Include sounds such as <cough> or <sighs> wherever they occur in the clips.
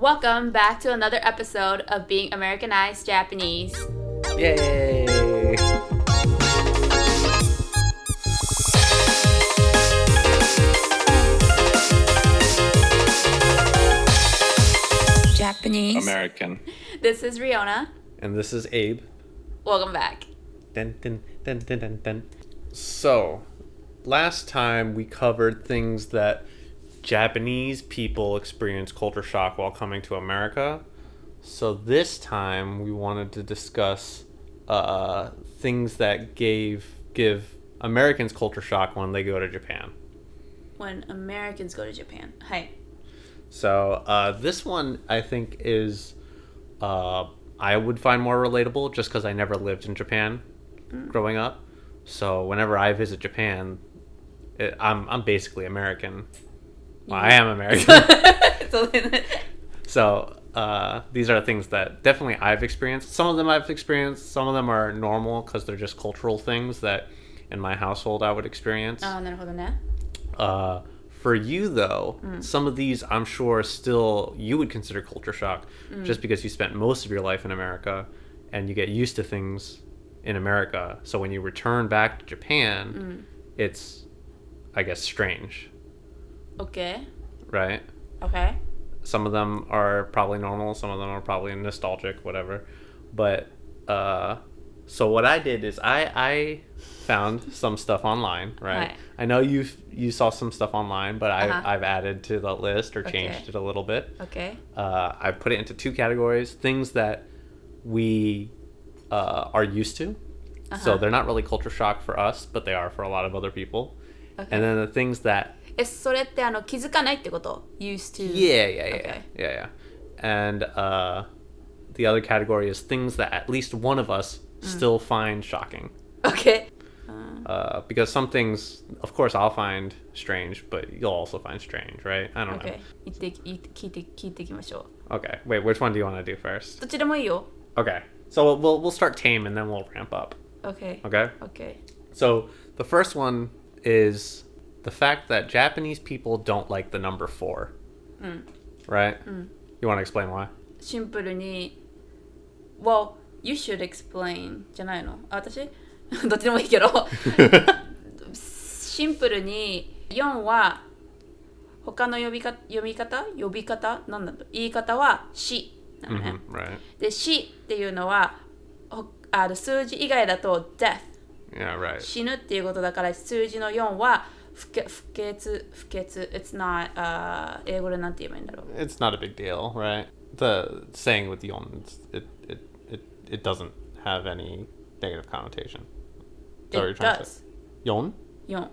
Welcome back to another episode of Being Americanized Japanese. Yay! Japanese. American. This is Riona. And this is Abe. Welcome back. Dun, dun, dun, dun, dun, dun. So, last time we covered things that Japanese people experience culture shock while coming to America. So, this time we wanted to discuss uh, things that gave give Americans culture shock when they go to Japan. When Americans go to Japan. Hi. So uh, this one I think is uh, I would find more relatable just because I never lived in Japan growing up. So whenever I visit Japan, it, I'm I'm basically American. Well, I am American. <laughs> <laughs> so, uh, these are things that definitely I've experienced. Some of them I've experienced. Some of them are normal because they're just cultural things that in my household I would experience. 아, 나 uh, for you though, mm. some of these I'm sure still you would consider culture shock, mm. just because you spent most of your life in America, and you get used to things in America. So when you return back to Japan, mm. it's I guess strange. Okay. right? Okay. Some of them are probably normal, some of them are probably nostalgic, whatever. But uh, so what I did is I I found some stuff online, right? Right. I know you you saw some stuff online, but I Uh-huh. I've added to the list or Okay. changed it a little bit. Okay. Uh, I put it into two categories: things that we uh, are used to. So Uh-huh. they're not really culture shock for us, but they are for a lot of other people. Okay. And then the things that え、それってあの気づかないってこと ?used to. Yeah, yeah, yeah, Okay. yeah, yeah. And uh, the other category is things that at least one of us Mm. still find shocking. Okay. Uh, because some things, of course, I'll find strange, but you'll also find strange, right? I don't Okay. 言って言って聞いて聞いていきましょ know. Okay, wait, which one do you want to do first? う。どっちでもいいよ。 Okay, so we'll we'll, we'll start tame and then we'll ramp up. Okay. Okay. Okay. So the first one is the fact that Japanese people don't like the number four. Right. You want to explain why? シンプルに Well, you should explain じゃないのあ私どっちでもいいけどシンプルに4は他の呼びか読み方呼び方なんだ言い方は死なのね、Mhm, right. で死っていうのはほあの数字以外だと death Yeah. Right. 死ぬっていうことだから数字の4は不潔不潔不潔 it's not、uh, 英語でなんて言えばいいんだろう it's not a big deal, right? The saying with yon, it, it it it doesn't have any negative connotation. It does say? Yon? 4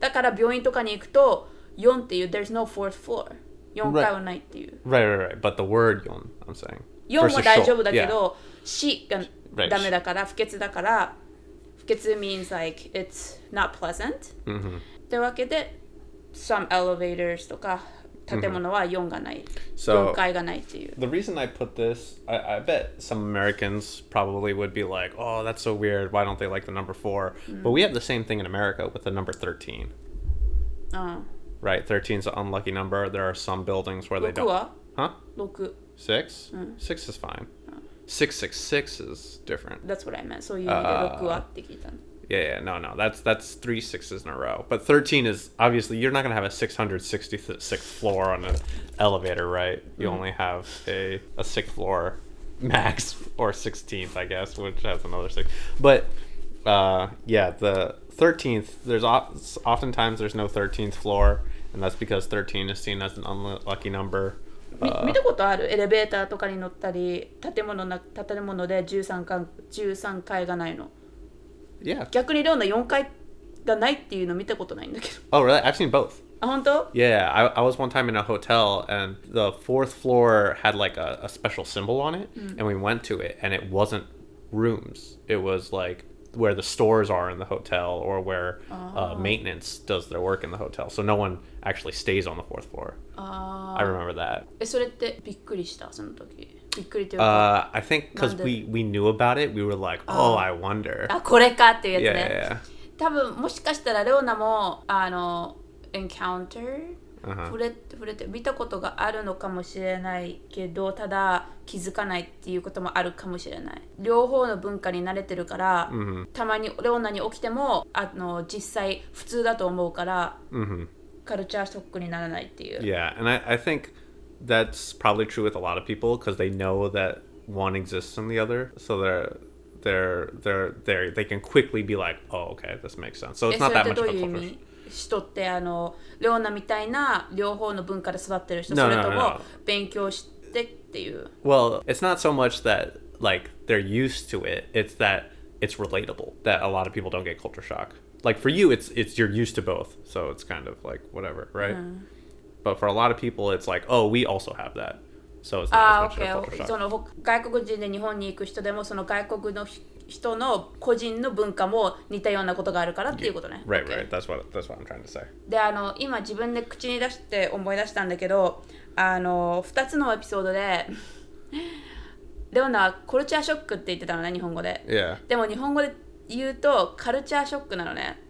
だから病院とかに行くと4っていう there's no fourth floor 4階はないっていう、Right, right, right. But the word yon, I'm saying. 4は Versus 大丈夫.だけ Yeah. ど死が.ダメだから不潔だから不 潔 means like it's not pleasant、 Mhm. ってわけで some elevators とか建物は4がない、 So- 4階がないっていう The reason I put this, I, I bet some Americans probably would be like, "Oh, that's so weird. Why don't they like the number 4? But we have the same thing in America with the number thirteen. うん、 Right, 13 is an unlucky number. There are some buildings where they 6 don't. は Huh? 6 Six? Six is fine. 666 is different. That's what I meant. So you need at to uh, up yeah, yeah, no, no. That's that's three sixes in a row. But 13 is obviously you're not going to have a 666th floor on an elevator, right? You mm-hmm. only have a a sixth floor max or 16th, I guess, which has another six. But uh, yeah, the 13th, there's oftentimes there's no 13th floor, and that's because 13 is seen as an unlucky number. み Uh, 見たことあるエレベーターとかに乗ったり建物な建物で13階 ,13 階がないの yeah. 逆にレオナ4階がないっていうの見たことないんだけど Oh, really? I've seen both. あ本当 Yeah, I, I was one time in a hotel and the fourth floor had like a, a special symbol on it, and we went to it, and it wasn't rooms. It was like where the stores are in the hotel or where uh, maintenance does their work in the hotel. So no one actually stays on the fourth floor. あ I remember that. えそれってびっくりしたその時びっくりというか、 Uh, I think because Wonder. we, we knew about it, we were like, oh, I wonder. あこれかっていうやつ Yeah, ね yeah, yeah. 多分もしかしたらレオナもあの encounter Uh-huh. 触れ触れて見たことがあるのかもしれないけどただ気づかないっていうこともあるかもしれない両方の文化に慣れてるから、Mm-hmm. たまにレオナに起きてもあの実際普通だと思うから、Mm-hmm. カルチャーショックにならないっていう、Yeah, and I, I think that's probably true with a lot of people because they know that one exists in the other, so they're they're they're they they can quickly be like, oh, okay, this makes sense. So え it's そ not that て much ど of う a culture. 味人ってあのレオナみたいな両方の文化で育ってる人 No, それとも.勉強してっていう Well, it's not so much that like they're used to it; it's that it's relatable. That a lot of people don't get culture shock. Like for you, it's it's you're used to both, so it's kind of like whatever, right? But for a lot of people, it's like, oh, we also have that, so it's not オ as ッ much ケ of a culture ー。そ shock. のほ外国人で日本に行く人でもその外国のひ人の個人の文化も似たようなことがあるからっていうことね。Right, right. That's what that's what I'm trying to say. で、あの今自分で口に出して思い出したんだけど、あの2つのエピソードでレオナはコルチャーショックって言ってたのね、日本語で。Yeah. でも日本語で言うとカルチャーショックなのね。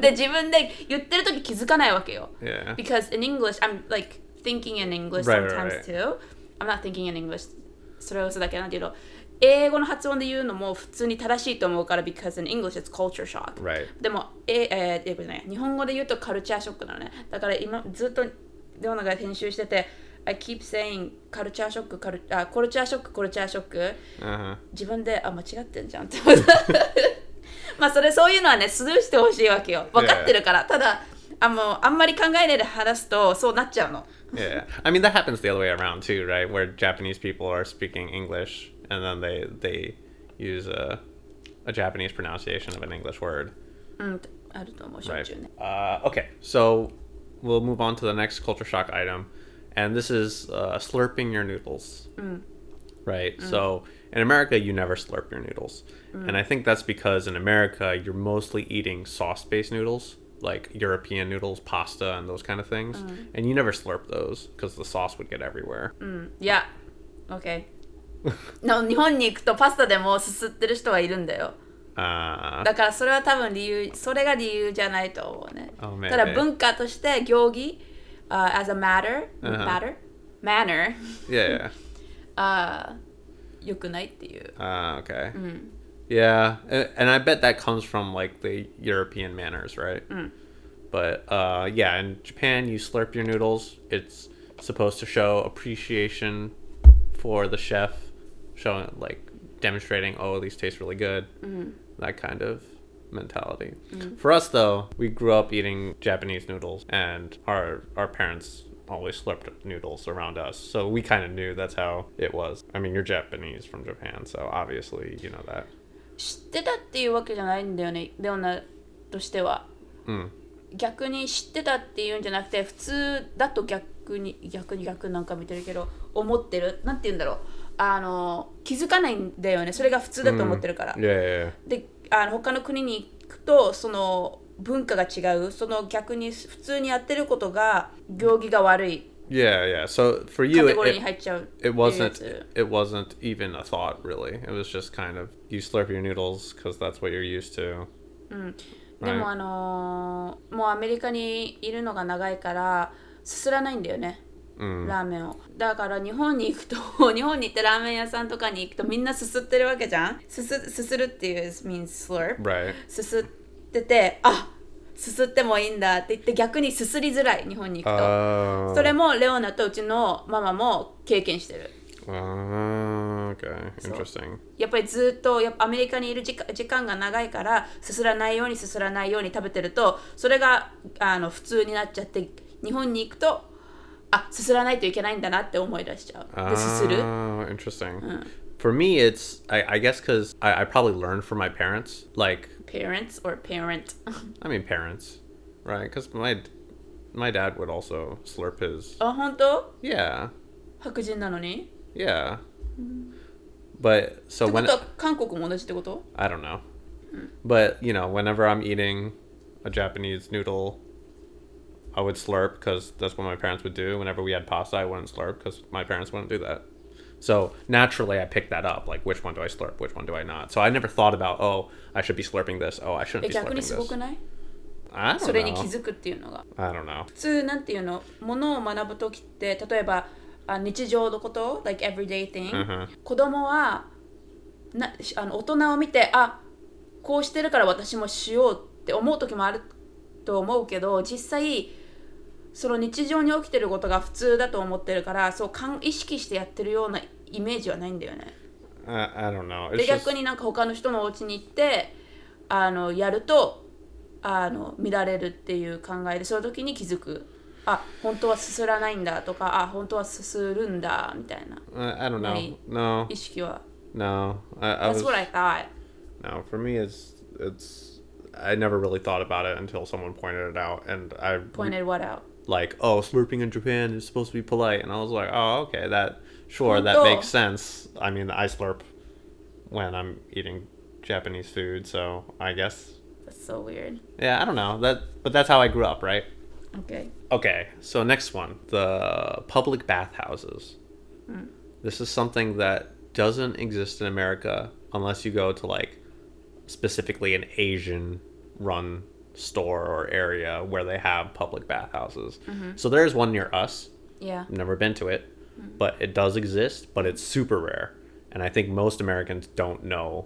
で自分で言ってる時気づかないわけよ。Yeah. Because in English, I'm like thinking in English Right, right, sometimes right. too. I'm not thinking in English. それは嘘だけどなんていうの英語の発音で言うのも普通に正しいと思うから because in English it's culture shock. Right. でも、ええー英語じゃない日本語で言うとカルチャーショックなのね。だから今ずっとレオナが編集してて I keep saying カルチャーショック、カルあコルチャーショック、コルチャーショック。Uh huh. 自分であ間違ってんじゃんってまあそれそういうのはねスルーしてほしいわけよ分かってるからただあもうあんまり考えないで話すとそうなっちゃうの Yeah. I mean that happens the other way around too, right? Where Japanese people are speaking English and then they they use a, a Japanese pronunciation of an English word. Right. Uh, okay, so we'll move on to the next culture shock item, and this is uh, slurping your noodles. Mm. Right. Mm. So in America, you never slurp your noodles, mm. and I think that's because in America you're mostly eating sauce-based noodles like European noodles, pasta, and those kind of things. Mm. And you never slurp those because the sauce would get everywhere. Mm. Yeah. Okay. <laughs> の日本に行くとパスタでもすすってる人はいるんだよ Uh, だからそれは多分理由それが理由じゃないと思うね Oh, maybe. ただ文化として行儀、uh, as a matter、 Uh-huh. matter manner yeah. <laughs> あー良くないっていう Uh, okay. Yeah, a- and I bet that comes from like the European manners, right? But uh, yeah, in Japan, you slurp your noodles. It's supposed to show appreciation for the chef, showing like demonstrating, oh, these taste really good. That kind of mentality. For us, though, we grew up eating Japanese noodles, and our our parents always slurped noodles around us, so we kind of knew that's how it was. I mean, you're Japanese from Japan, so obviously you know that. 知ってたっていうわけじゃないんだよねレオナとしては Mm. 逆に知ってたっていうんじゃなくて普通だと逆に逆に逆なんか見てるけど思ってるなんて言うんだろう あの気づかないんだよねそれが普通だと思ってるから、yeah, yeah. であの他の国に行くとその文化が違うその逆に普通にやってることが行儀が悪い Yeah, yeah. So for カ you, テ it, ゴリーに it, 入っちゃう it wasn't it wasn't even a thought really. It was just kind of you slurp your noodles because that's what you're used to. でもあのーもうアメリカにいるのが長いからすすらないんだよね、ラーメンをだから日本に行くと <laughs> 日本に行ってラーメン屋さんとかに行くとみんなすすってるわけじゃん？すすすするっていう means slurp Right. すすっててあすすってもいいんだって言って逆にすすりづらい日本に行くと、Oh. それもレオナとうちのママも経験してる Oh, okay. Interesting. やっぱりずっとやっぱアメリカにいる時間時間が長いからすすらないようにすすらないように食べてるとそれがあの普通になっちゃって日本に行くとあすすらないといけないんだなって思い出しちゃうですする Oh, interesting. For me, it's I, I guess because I, I probably learned from my parents. Like, parents or parent <laughs> I mean, parents, right? Because my my dad would also slurp his. あ本当 Yeah, 白人なのに yeah. But so ってこ when とは韓国も同じってこと I don't know. But, you know, whenever I'm eating a Japanese noodle, I would slurp because that's what my parents would do. Whenever we had pasta, I wouldn't slurp because my parents wouldn't do that. So naturally, I picked that up. Like, which one do I slurp? Which one do I not? So I never thought about, oh, I should be slurping this. Oh, I え shouldn't be 逆 slurping にすご this. くない I don't それに know. 気づくっていうのが I don't know. 普通なんていうのものを学ぶ時って例えばあ日常のこと like everyday thing、 Mhm. 子供はなあの大人を見てあこうしてるから私もしようって思う時もあると思うけど実際 その日常に起きてることが普通だと思ってるからそうかん意識してやってるようなイメージはないんだよね。I, I don't know. で逆になんか他の人のお家に行ってあのやるとあの見られるっていう考えでその時に気づくあ本当はすすらないんだとかあ本当はすするんだみたいな I, don't know. No, 意識は no. I, I That's was, what I thought no, for me, it's it's. I never really thought about it until someone pointed it out, and I pointed what out like, oh, slurping in Japan is supposed to be polite, and I was like, oh, okay, that sure, that makes sense. I mean, I slurp when I'm eating Japanese food, so I guess, That's so weird yeah, I don't know that, but that's how I grew up, right? Okay Okay, so next one the public bathhouses. Hmm. This is something that doesn't exist in America unless you go to like specifically an Asian run store or area where they have public bathhouses. So there's one near us. yeah Never been to it, but it does exist, but it's super rare. And I think most Americans don't know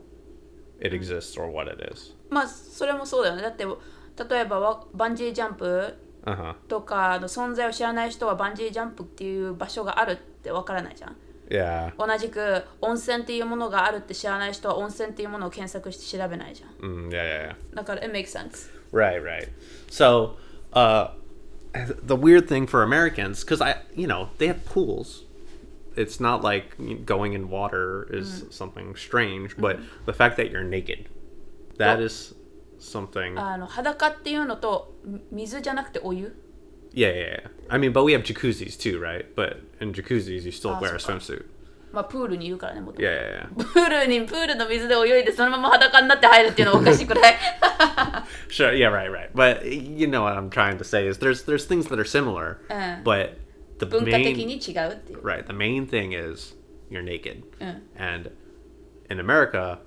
it exists or what it is. まあそれもそうだよねだって例えばわバンジージャンプ Uh huh. とかの存在を知らない人はバンジージャンプっていう場所があるってわからないじゃん Yeah. 同じく温泉っていうものがあるって知らない人は温泉っていうものを検索して調べないじゃん Mm, yeah, yeah, yeah. だから it makes sense Right, right. So, uh, the weird thing for Americans, because I, you know, they have pools. It's not like going in water is something strange, but the fact that you're naked, that Well- is something. あの裸っていうのとみ水じゃなくてお湯 yeah, yeah, yeah. I mean, but we have jacuzzis too, right? But in jacuzzis, you still Ah, wear a so- swimsuit. まあプールにいるからねもともと Yeah, yeah, yeah. プールにプールの水で泳いでそのまま裸になって入るっていうのはおかしくない <laughs> Sure, yeah, right, right. But you know what I'm trying to say is there's there's things that are similar, Uh. but the 文化的 main に違うっていう、 right the main thing is you're naked. うん、 And in America,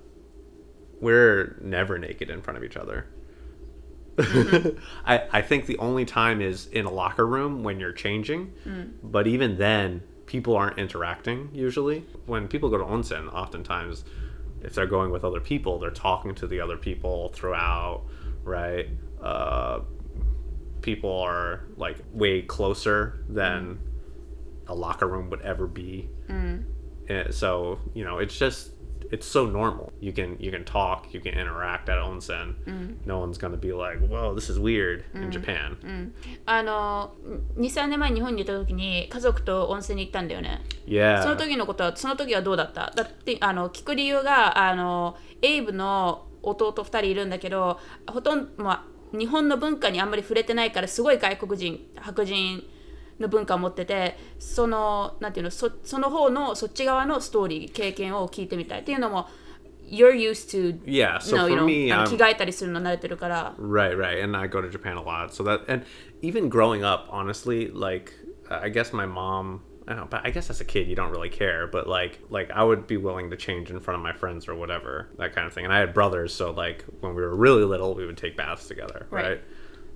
we're never naked in front of each other. <laughs> I, I think the only time is in a locker room when you're changing. But even then, people aren't interacting usually. When people go to onsen, oftentimes, if they're going with other people, they're talking to the other people throughout, right? Uh, people are like way closer than a locker room would ever be. And so you know, it's just it's so normal. You can you can talk, you can interact at onsen. No one's gonna be like, "Whoa, this is weird" in Japan. あの23年前に日本にいた時に家族と温泉に行ったんだよね Yeah. その時のことはその時はどうだった？だってあの聞く理由があのエイブの弟2人いるんだけどほとんど、まあ、日本の文化にあんまり触れてないからすごい外国人白人の文化を持っててそのなんていうのそその方のそっち側のストーリー経験を聞いてみたいっていうのも You're used to Yeah, so no, you for know, me, あの I'm- 着替えたりするの慣れてるから Right, right. And I go to Japan a lot. So that, and even growing up, honestly, like, I guess my mom, I don't know, but I guess as a kid, you don't really care. But like, like I would be willing to change in front of my friends or whatever, that kind of thing. And I had brothers. So like, when we were really little, we would take baths together. Right. Right.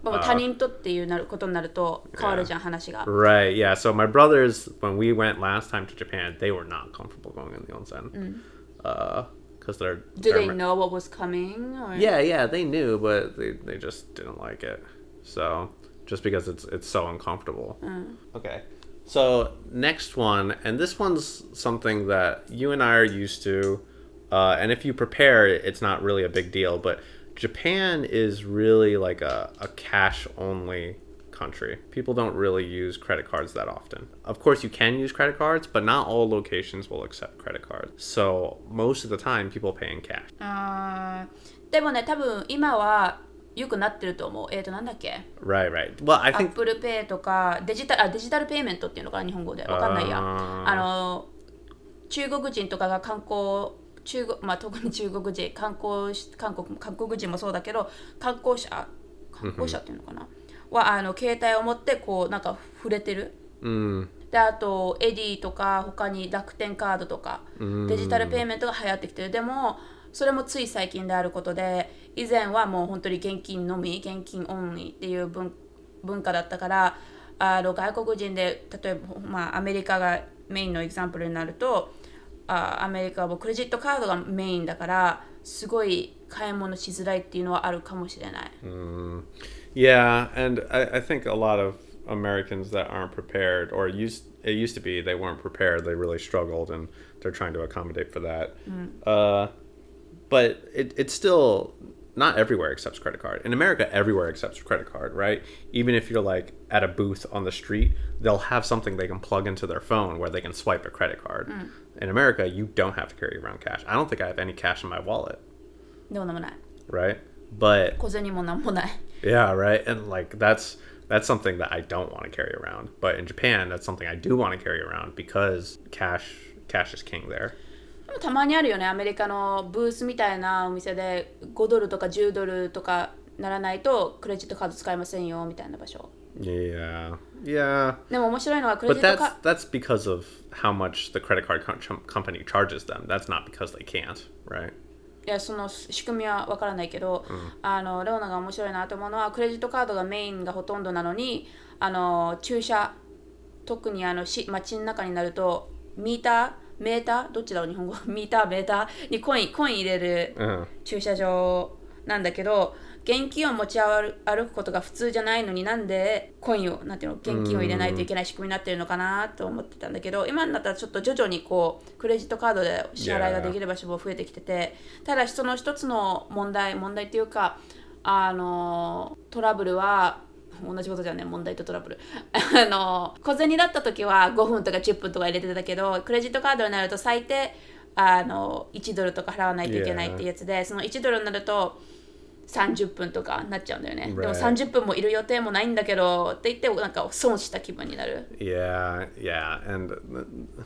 もう他人とっていうなることになると変わるじゃん話が Right. Yeah. So my brothers, when we went last time to Japan, they were not comfortable going in the onsen. Uh, because they're, Do they're they know what was coming? Or? Yeah, yeah, they knew, but they, they just didn't like it. So just because it's it's so uncomfortable. Okay. So next one, and this one's something that you and I are used to, uh, and if you prepare, it's not really a big deal. But Japan is really like a, a cash only country. People don't really use credit cards that often. Of course, you can use credit cards, but not all locations will accept credit cards. So most of the time, people pay in cash. Uh, でもね、多分今は良くなってると思う。えっ、ー、と、なんだっけ Right, right. Well, I think... Apple Pay とかデジタル、あ、デジタルペイメントっていうのかな、日本語で。わかんないや。あの、中国人とかが観光中国まあ特に中国人観光し韓国韓国人もそうだけど観光者観光者っていうのかな？はあの携帯を持ってこうなんか触れてる。Mm, であとエディとか他に楽天カードとかデジタルペイメントが流行ってきてる。でもそれもつい最近であることで以前はもう本当に現金のみ現金オンリーっていう文文化だったからあの外国人で例えば、まあ、アメリカがメインのエグザンプルになるとあアメリカはもうクレジットカードがメインだからすごい買い物しづらいっていうのはあるかもしれない。Mm. Yeah, and I, I think a lot of Americans that aren't prepared, or used it used to be they weren't prepared, they really struggled, and they're trying to accommodate for that. Uh, but it, it's still not everywhere accepts credit card. In America, everywhere accepts credit card, right? Even if you're like at a booth on the street, they'll have something they can plug into their phone where they can swipe a credit card. In America, you don't have to carry around cash. I don't think I have any cash in my wallet, でもなんもない。 right? But 小銭もなんもない。 yeah, right. And like that's that's something that I don't want to carry around. But in Japan, that's something I do want to carry around because cash cash is king there. でもたまにあるよねアメリカのブースみたいなお店で5ドルとか10ドルとかならないとクレジットカード使えませんよみたいな場所 Yeah, Yeah. でも面白いのはクレ But ジット that's カ that's because of how much the credit card com- company charges them. That's not because they can't, right? いやその仕組みはわからないけど、あのレオナが面白いなと思うのはクレジットカードがメインがほとんどなのにあの駐車特にあのし街の中になるとミーターメーターどっちだろう日本語 <laughs> ミーターメーターにコインコイン入れる Uh, 駐車場なんだけど現金を持ち歩歩くことが普通じゃないのになんでコインをなんていうの現金を入れないといけない仕組みになってるのかなと思ってたんだけど今になったらちょっと徐々にこうクレジットカードで支払いができる場所も増えてきててただしその一つの問題問題っていうかあのトラブルは同じことじゃんね問題とトラブル。<laughs> あの小銭だった時は5分とか10分とか入れてたけどクレジットカードになると最低あの1ドルとか払わないといけないっていうやつで、その1ドルになると30分とかなっちゃうんだよね。でも Right. 30分もいる予定もないんだけどって言ってなんか損した気分になる。yeah, yeah, and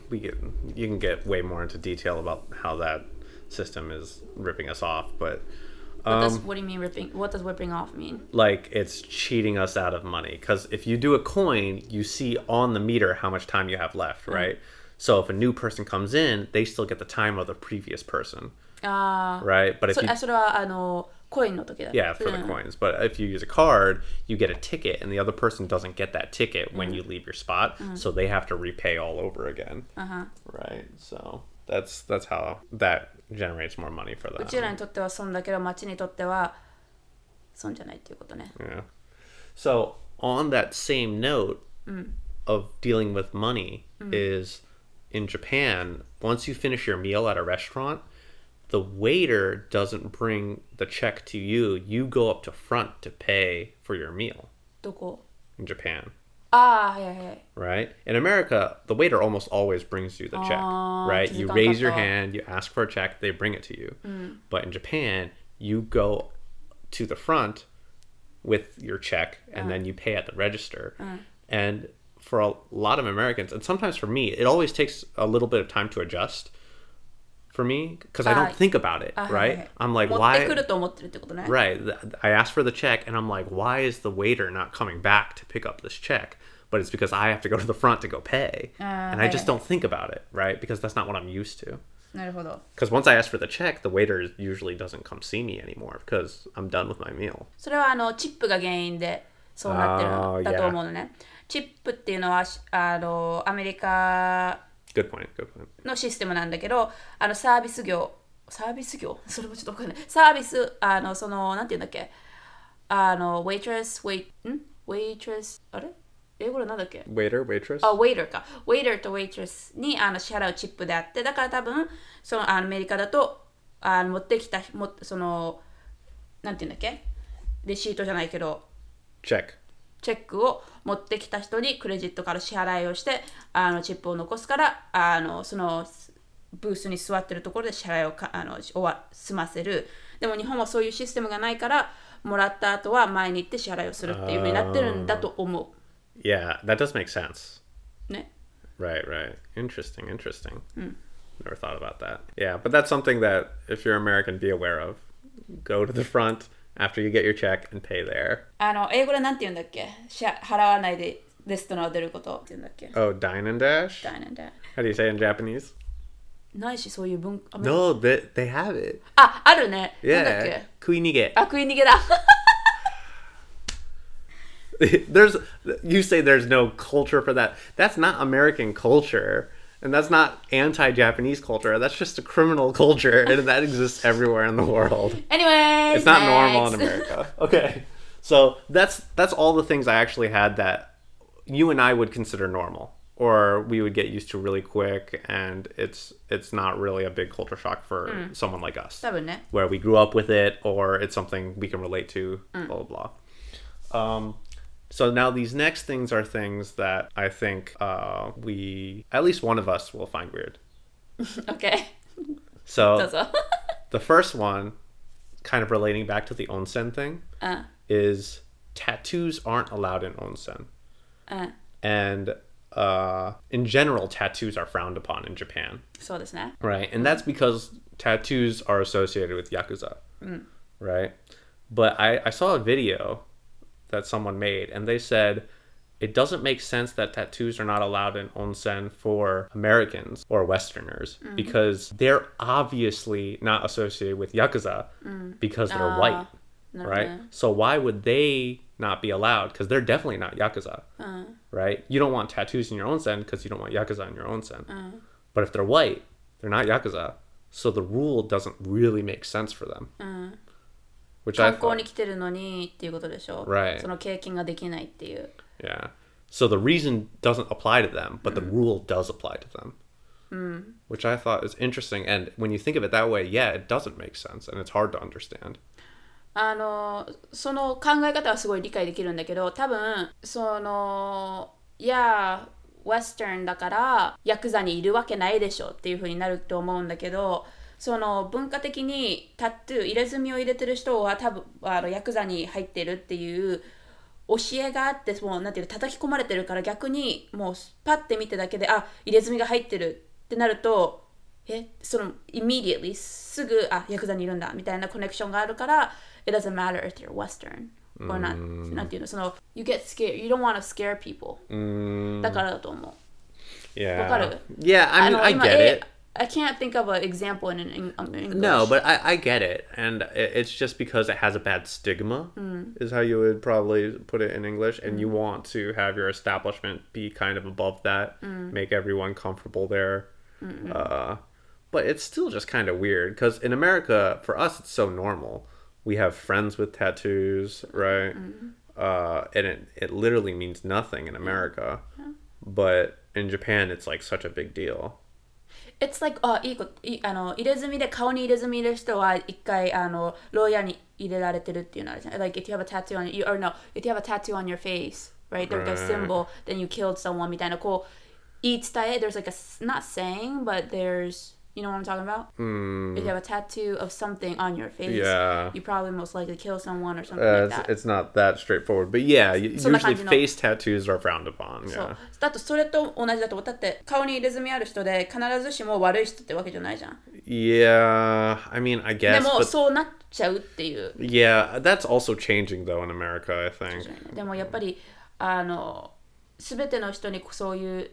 we get you can get way more into detail about how that system is ripping us off, but What, does, um, what do you mean ripping? What does ripping off mean? like it's cheating us out of money because if you do a coin you see on the meter how much time you have left right so if a new person comes in they still get the time of the previous person ああ、right but if そ you れあそれはあの コインの時だ。 yeah for the うん coins but if you use a card you get a ticket and the other person doesn't get that ticket when you leave your spot so they have to repay all over again あは right so that's that's how that generates more money for う them ちらにとっては損だけど町にとっては損じゃないっていうことね。 Yeah. So on that same note of dealing with money is in Japan, once you finish your meal at a restaurant, the waiter doesn't bring the check to you. You go up to front to pay for your meal どこ in Japan. ああ、はいはいはい。 Right? In America, the waiter almost always brings you the check. Ah, right? to You the raise your kankato. hand, you ask for a check, they bring it to you. But in Japan, you go to the front with your check and then you pay at the register. And for a lot of Americans, and sometimes for me, it always takes a little bit of time to adjust for me because I Ah, don't think about it, あはい right? はい I'm like, 持って why? くると思ってるってことね。 Right. th- I asked for the check and I'm like, why is the waiter not coming back to pick up this check? But it's because I have to go to the front to go pay. Ah, and I right, just don't think about it, right? Because that's not what I'm used to. なるほど。 Because once I ask for the check, the waiter usually doesn't come see me anymore because I'm done with my meal. それはあのチップが原因でそうなってるあーのだと思うのね。チップっていうのはあのアメリカ Good point. Good point. のシステムなんだけど、あのサービス業、サービス業？<laughs> それもちょっとわかんない。サービス、あの、その、なんていうんだっけ？あの、waitress、wait、ん ?waitress、あれ？英語でなんだっけ？Waiter, waitress? あ、waiter か。waiter と waitress にあの支払うチップであって、だから多分、そのアメリカだと、あの持ってきた、もその、なんていうんだっけ？レシートじゃないけど、Check. チェックを持ってきた人にクレジットから支払いをしてあのチップを残すからあのそのブースに座ってるところで支払いをかあの終わ済ませるでも日本はそういうシステムがないからもらった後は前に行って支払いをするっていうふうになってるんだと思 Yeah, that does make sense. うね Right, right. Interesting, interesting. Never thought about that. Yeah, but that's something that if you're American, be aware of. Go to the front after you get your check and pay there. あの英語でなんて言うんだっけしゃ払わないでレストランを出ることって言うんだっけ Oh, dine and dash? Dine and dash How do you say it in Japanese? ないしそういう文化 No, they, they have it. ああるねなんだっ Yeah. け <laughs> Kuinige. あ食い逃げだ there's you say there's no culture for that. That's not American culture. and that's not anti-Japanese culture. That's just a criminal culture, and that exists everywhere in the world. Anyway, it's not next. normal in America. Okay, so that's that's all the things I actually had that you and I would consider normal, or we would get used to really quick, and it's it's not really a big culture shock for mm. someone like us, where we grew up with it, or it's something we can relate to. Mm. Blah blah blah. Um, so now these next things are things that I think uh, we, at least one of us, will find weird. <laughs> okay. So <laughs> <laughs> the first one, kind of relating back to the onsen thing, uh. is tattoos aren't allowed in onsen. Uh. And uh, in general, tattoos are frowned upon in Japan. So this now. Right. And that's because tattoos are associated with Yakuza. Mm. Right. But I, I saw a video that someone made, and they said it doesn't make sense that tattoos are not allowed in onsen for Americans or Westerners mm. because they're obviously not associated with yakuza mm. because they're uh, white, no, right? No. So why would they not be allowed? Because they're definitely not yakuza, uh. right? You don't want tattoos in your onsen because you don't want yakuza in your onsen. Uh. But if they're white, they're not yakuza, so the rule doesn't really make sense for them. Uh. Which 観光に来てるのにっていうことでしょ Right. その経験ができないっていう yeah. So the reason doesn't apply to them, but the rule does apply to them. Which I thought is interesting. And when you think of it that way, yeah, it doesn't make sense, and it's hard to understand. あのその考え方はすごい理解できるんだけど多分そのいやウェスタンだからヤクザにいるわけないでしょっていう風になると思うんだけどその文化的にタトゥー入れ墨を入れてる人は多分あのヤクザに入ってるっていう教えがあってもうなんていうの叩き込まれてるから逆にもうパッて見てだけであ入れ墨が入ってるってなるとえその immediately すぐあヤクザにいるんだみたいなコネクションがあるから it doesn't matter if you're western or not. なんていうのその you get scared you don't want to scare people だからだと思う。Yeah. Yeah, I mean, の I 今 get え it. I can't think of an example in, in, in English No, but I, I get it, and it's just because it has a bad stigma, is how you would probably put it in English, and you want to have your establishment be kind of above that, make everyone comfortable there. Uh, but it's still just kind of weird because in America, for us, it's so normal. We have friends with tattoos, right? Uh, and it, it literally means nothing in America, but in Japan, it's like such a big deal. It's like あいいこといいあの入れ墨で顔に入れ墨入れる人は一回あの牢屋に入れられてるっていうのあるじゃん Like if you have a tattoo on you or no if you have a tattoo on your face right there's a symbol then you killed someone みたいなこう言い伝え there's like a s- not saying but there's you know what I'm talking about if you have a tattoo of something on your face Yeah. you probably most likely kill someone or something Uh, like it's, that it's not that straightforward, but yeah, y- So usually nakajino- face tattoos are frowned upon. そう Yeah. だとそれと同じだと思うだって顔に入れ墨ある人で必ずしも悪い人ってわけじゃないじゃん Yeah, I mean, I で guess, も but そうなっちゃうっていう yeah, that's also changing though in America. I think. でもやっぱりあの全ての人にそういう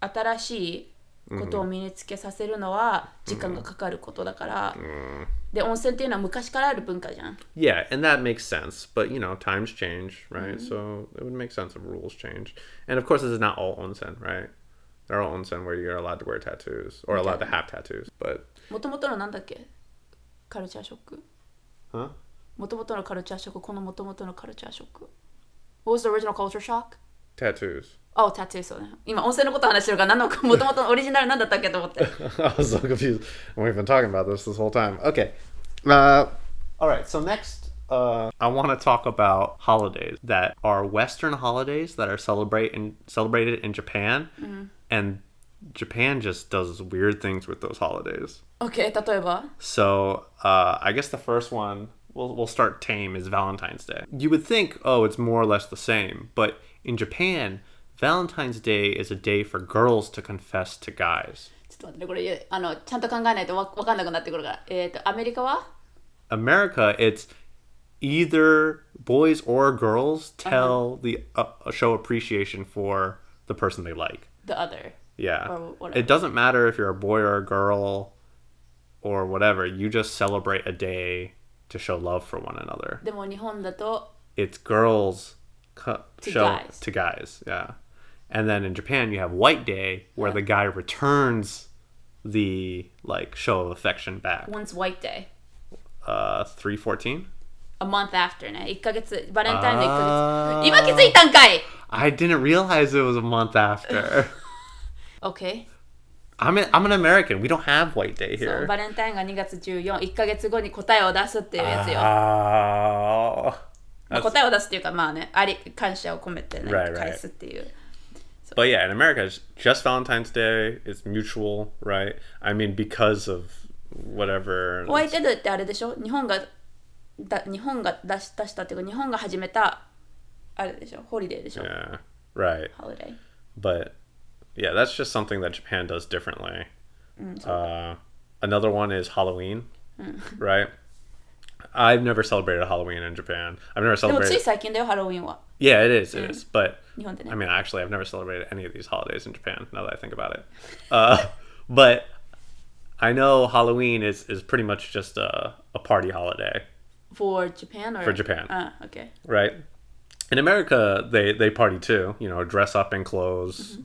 新しい ことを身につけさせるのは時間がかかることだから、で温泉っていうのは昔からある文化じゃん Yeah, and that makes sense. But you know, times change, right? So it would make sense if rules change. And of course, this is not all onsen, right? There are onsen where you're allowed to wear tattoos or allowed to have tattoos, but もともとのなんだっけカルチャーショック huh? もともとのカルチャーショックこのもともとのカルチャーショック What was the original culture shock? Tattoos. あ、タトゥーそ<laughs> <laughs> うね。今、温泉のこと話してるから、何のもともとのオリジナルなんだったっけと思って。 I was so confused. We've been talking about this this whole time. Okay. Uh, all right. So next, uh, I want to talk about holidays that are Western holidays that are celebrate in, celebrated in Japan, and Japan just does weird things with those holidays. OK、例えば So uh, I guess the first one we'll we'll start tame is Valentine's Day. You would think, oh, it's more or less the same, but in Japan, Valentine's Day is a day for girls to confess to guys. ちょっと待ってね、これ、あの、ちゃんと考えないとわわかんなくなってくるから。えっ、と、アメリカは America, it's either boys or girls tell the uh, show appreciation for the person they like. ?The other. Yeah. Or whatever. It doesn't matter if you're a boy or a girl or whatever. You just celebrate a day to show love for one another. でも日本だと It's girls co- To show guys. to guys. Yeah. And then in Japan you have White Day where the guy returns the like show of affection back. Once White Day Uh 314? a month after ね1ヶ月バレンタインの1あーヶ月今気づいたんかい I didn't realize it was a month after. <laughs> OK I'm an, I'm an American. We don't have White Day そう here. バレンタインが2月141ヶ月後に答えを出すっていうやつよ、 Oh. まあ答えを出すっていうかまあねあり感謝を込めてね Right. 返すっていう But yeah, in America, it's just Valentine's Day. It's mutual, right? I mean, because of whatever. ホワイトデーってあれでしょ日本がだ日本が出し出したっていうか日本が始めたあれでしょホリデーでしょ、Yeah, right. ホリデー But yeah, that's just something that Japan does differently. Uh, another one is Halloween, right? I've never celebrated Halloween in Japan. I've never でもつい celebrated. 最近だよハロウィンは Yeah, it is. It is. But 日本でね I mean, actually, I've never celebrated any of these holidays in Japan. Now that I think about it, uh, <laughs> but I know Halloween is is pretty much just a, a party holiday, for Japan or For Japan. あ OK right? In America, they they party too. You know, dress up in clothes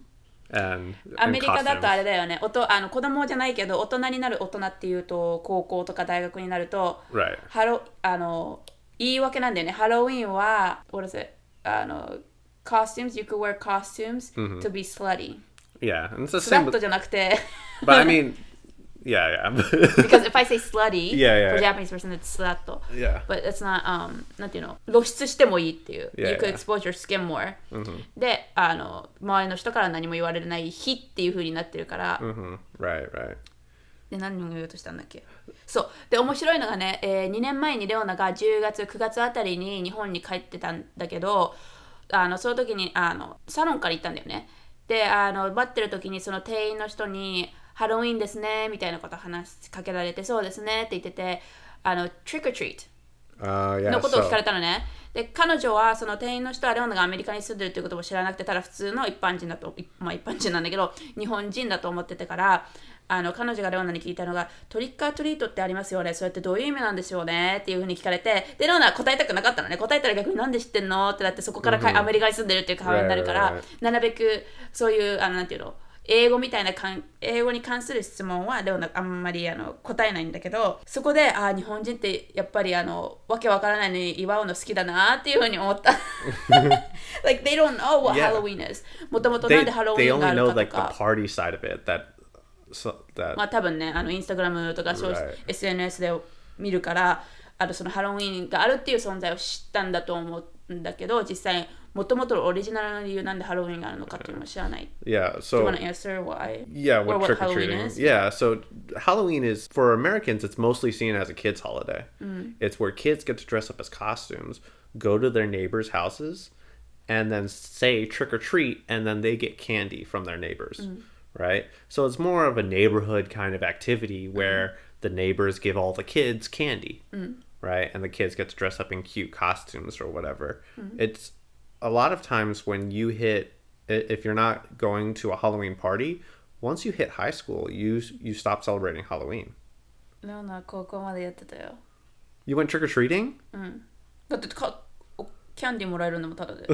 and ア and メリカだとあ.れだよねおとあの子供じゃないけど大人になる大人っていうと高校とか大学になると Right. ハロあの言い訳なんだよねハロウィンは what is it あの costumes you could wear costumes to be slutty Yeah, and it's the スラ same. ットじゃなくて but I mean, yeah, yeah, <laughs> because if I say slutty Yeah, yeah. for Japanese person it's slut yeah. but it's not um なんていうの？露出してもいいっていう。Yeah, you could expose your skin more、であの周りの人から何も言われない日っていう風になってるから、hmm Right, right. で何を言おうとしたんだっけ？そう。で面白いのがね、え2年前にレオナが10月9月あたりに日本に帰ってたんだけどあのその時にあのサロンから行ったんだよね。であの待ってる時にその店員の人に「ハロウィンですね」みたいなこと話しかけられて「そうですね」って言っててあの「トリック or treat」Uh, yeah. のことを聞か So, れたのね。で、彼女はその店員の人はレオナがアメリカに住んでるということも知らなくて、ただ普通の一般人だと、いまあ一般人なんだけど、日本人だと思っててから、あの彼女がレオナに聞いたのが、トリックアトリートってありますよね。それってどういう意味なんでしょうねっていうふうに聞かれて、で、レオナは答えたくなかったのね。答えたら逆になんで知ってんのってなって、そこからか、アメリカに住んでるっていう会話になるから.なるべくそういう、あの、なんていうの、英語みたいなかん英語に関する質問はレオナあんまりあの答えないんだけどそこであ日本人ってやっぱりあのわけわからないのに祝うの好きだなっていうふうに思った <laughs> like they don't know what Yeah. Halloween is もともとな they んでハロウ they ィンがあ only る know かと like the か party side of it that so that まあ多分ねあのインスタグラムとか、Right. SNS で見るからあとそのハロウィンがあるっていう存在を知ったんだと思うんだけど実際もともとオリジナルの理由なんでハロウィンがあるのかっていうのを知らない yeah. Do you So want to answer why? Yeah, Or what what trick or Halloween treating? is? Yeah, so Halloween is for Americans. It's mostly seen as a kids' holiday. It's where kids get to dress up as costumes, go to their neighbors' houses, and then say trick or treat, and then they get candy from their neighbors. Right. So it's more of a neighborhood kind of activity where the neighbors give all the kids candy. Right, and the kids get to dress up in cute costumes or whatever. It's a lot of times when you hit i- if you're not going to a Halloween party, once you hit high school, you you stop celebrating Halloween. レオナは高校までやってたよ You went trick or treating? だってかおキャンディーもらえるのもただで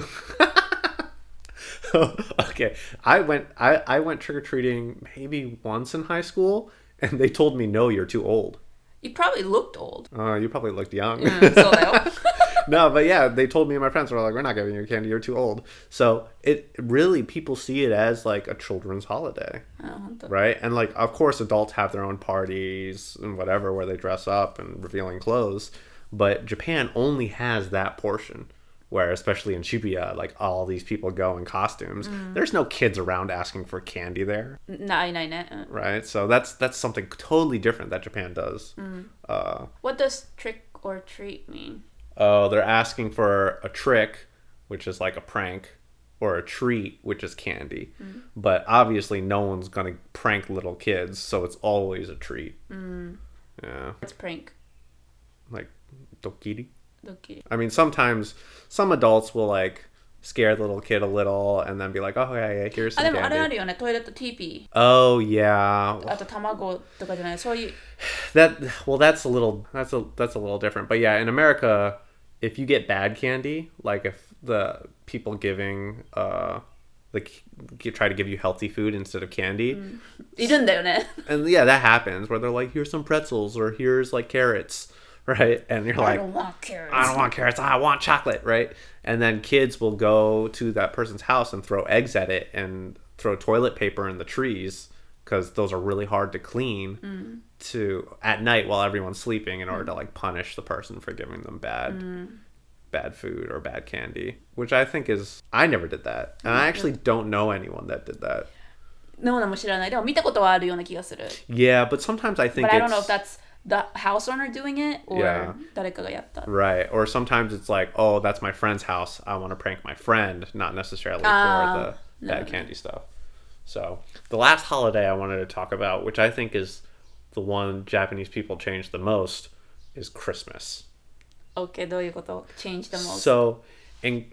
okay, I went I I went trick or treating maybe once in high school, and they told me no, you're too old. You probably looked old Uh, you probably looked young. <laughs> う<laughs> んそうだよ <laughs> no, but yeah, they told me and my friends were like, "We're not giving you candy. You're too old." So it really people see it as like a children's holiday, oh, right? And like, of course, adults have their own parties and whatever where they dress up and revealing clothes, but Japan only has that portion where especially in Shibuya, like all these people go in costumes. Mm. There's no kids around asking for candy there. No, no, no. Right, so that's that's something totally different that Japan does. Mm. Uh, what does trick or treat mean? oh, they're asking for a trick, which is like a prank, or a treat, which is candy. But obviously, no one's gonna prank little kids, so it's always a treat. Yeah, It's prank like dokiri. ドッキリ I mean, sometimes some adults will like scare the little kid a little and then be like, oh, yeah, yeah, here's あ some でもあれあ candy. るよねトイレット TP Oh, yeah. あと卵とかじゃないそういう That well, that's a little that's a that's a little different. But yeah, in America, if you get bad candy, like if the people giving uh like try to give you healthy food instead of candy. Mm. 이런 <laughs> And yeah, that happens where they're like here's some pretzels or here's like carrots, <laughs> right? And you're I like I don't want carrots. I don't want carrots. I want chocolate, right? And then kids will go to that person's house and throw eggs at it and throw toilet paper in the trees because those are really hard to clean to at night while everyone's sleeping in order to like punish the person for giving them bad bad food or bad candy, which I think is I never did that. And I actually don't know anyone that did that. ノーナも知らないでも見たことはあるような気がする Yeah, but sometimes I think But I don't know if it's that's the house owner doing it or Yeah. 誰かがやった Right. Or sometimes it's like, oh, that's my friend's house. I want to prank my friend, not necessarily Ah, for the bad candy stuff. So, the last holiday I wanted to talk about, which I think is the one Japanese people change the most, is Christmas. OK どういうこと change the most So, in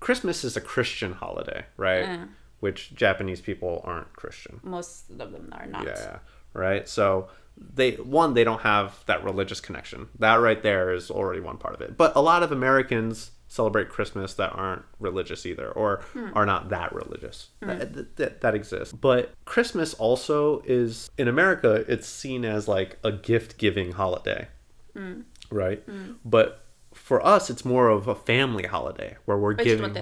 Christmas is a Christian holiday, right? Mm. Which Japanese people aren't Christian. most of them are not Yeah, right. So they one they don't have that religious connection. That right there is already one part of it. But a lot of Americans celebrate Christmas that aren't religious either or mm. are not that religious. Mm. That, that, that, exists. But Christmas also is, in America, it's seen as like a gift giving holiday, mm. right? Hmm. But for us, it's more of a family holiday where we're Wait, giving.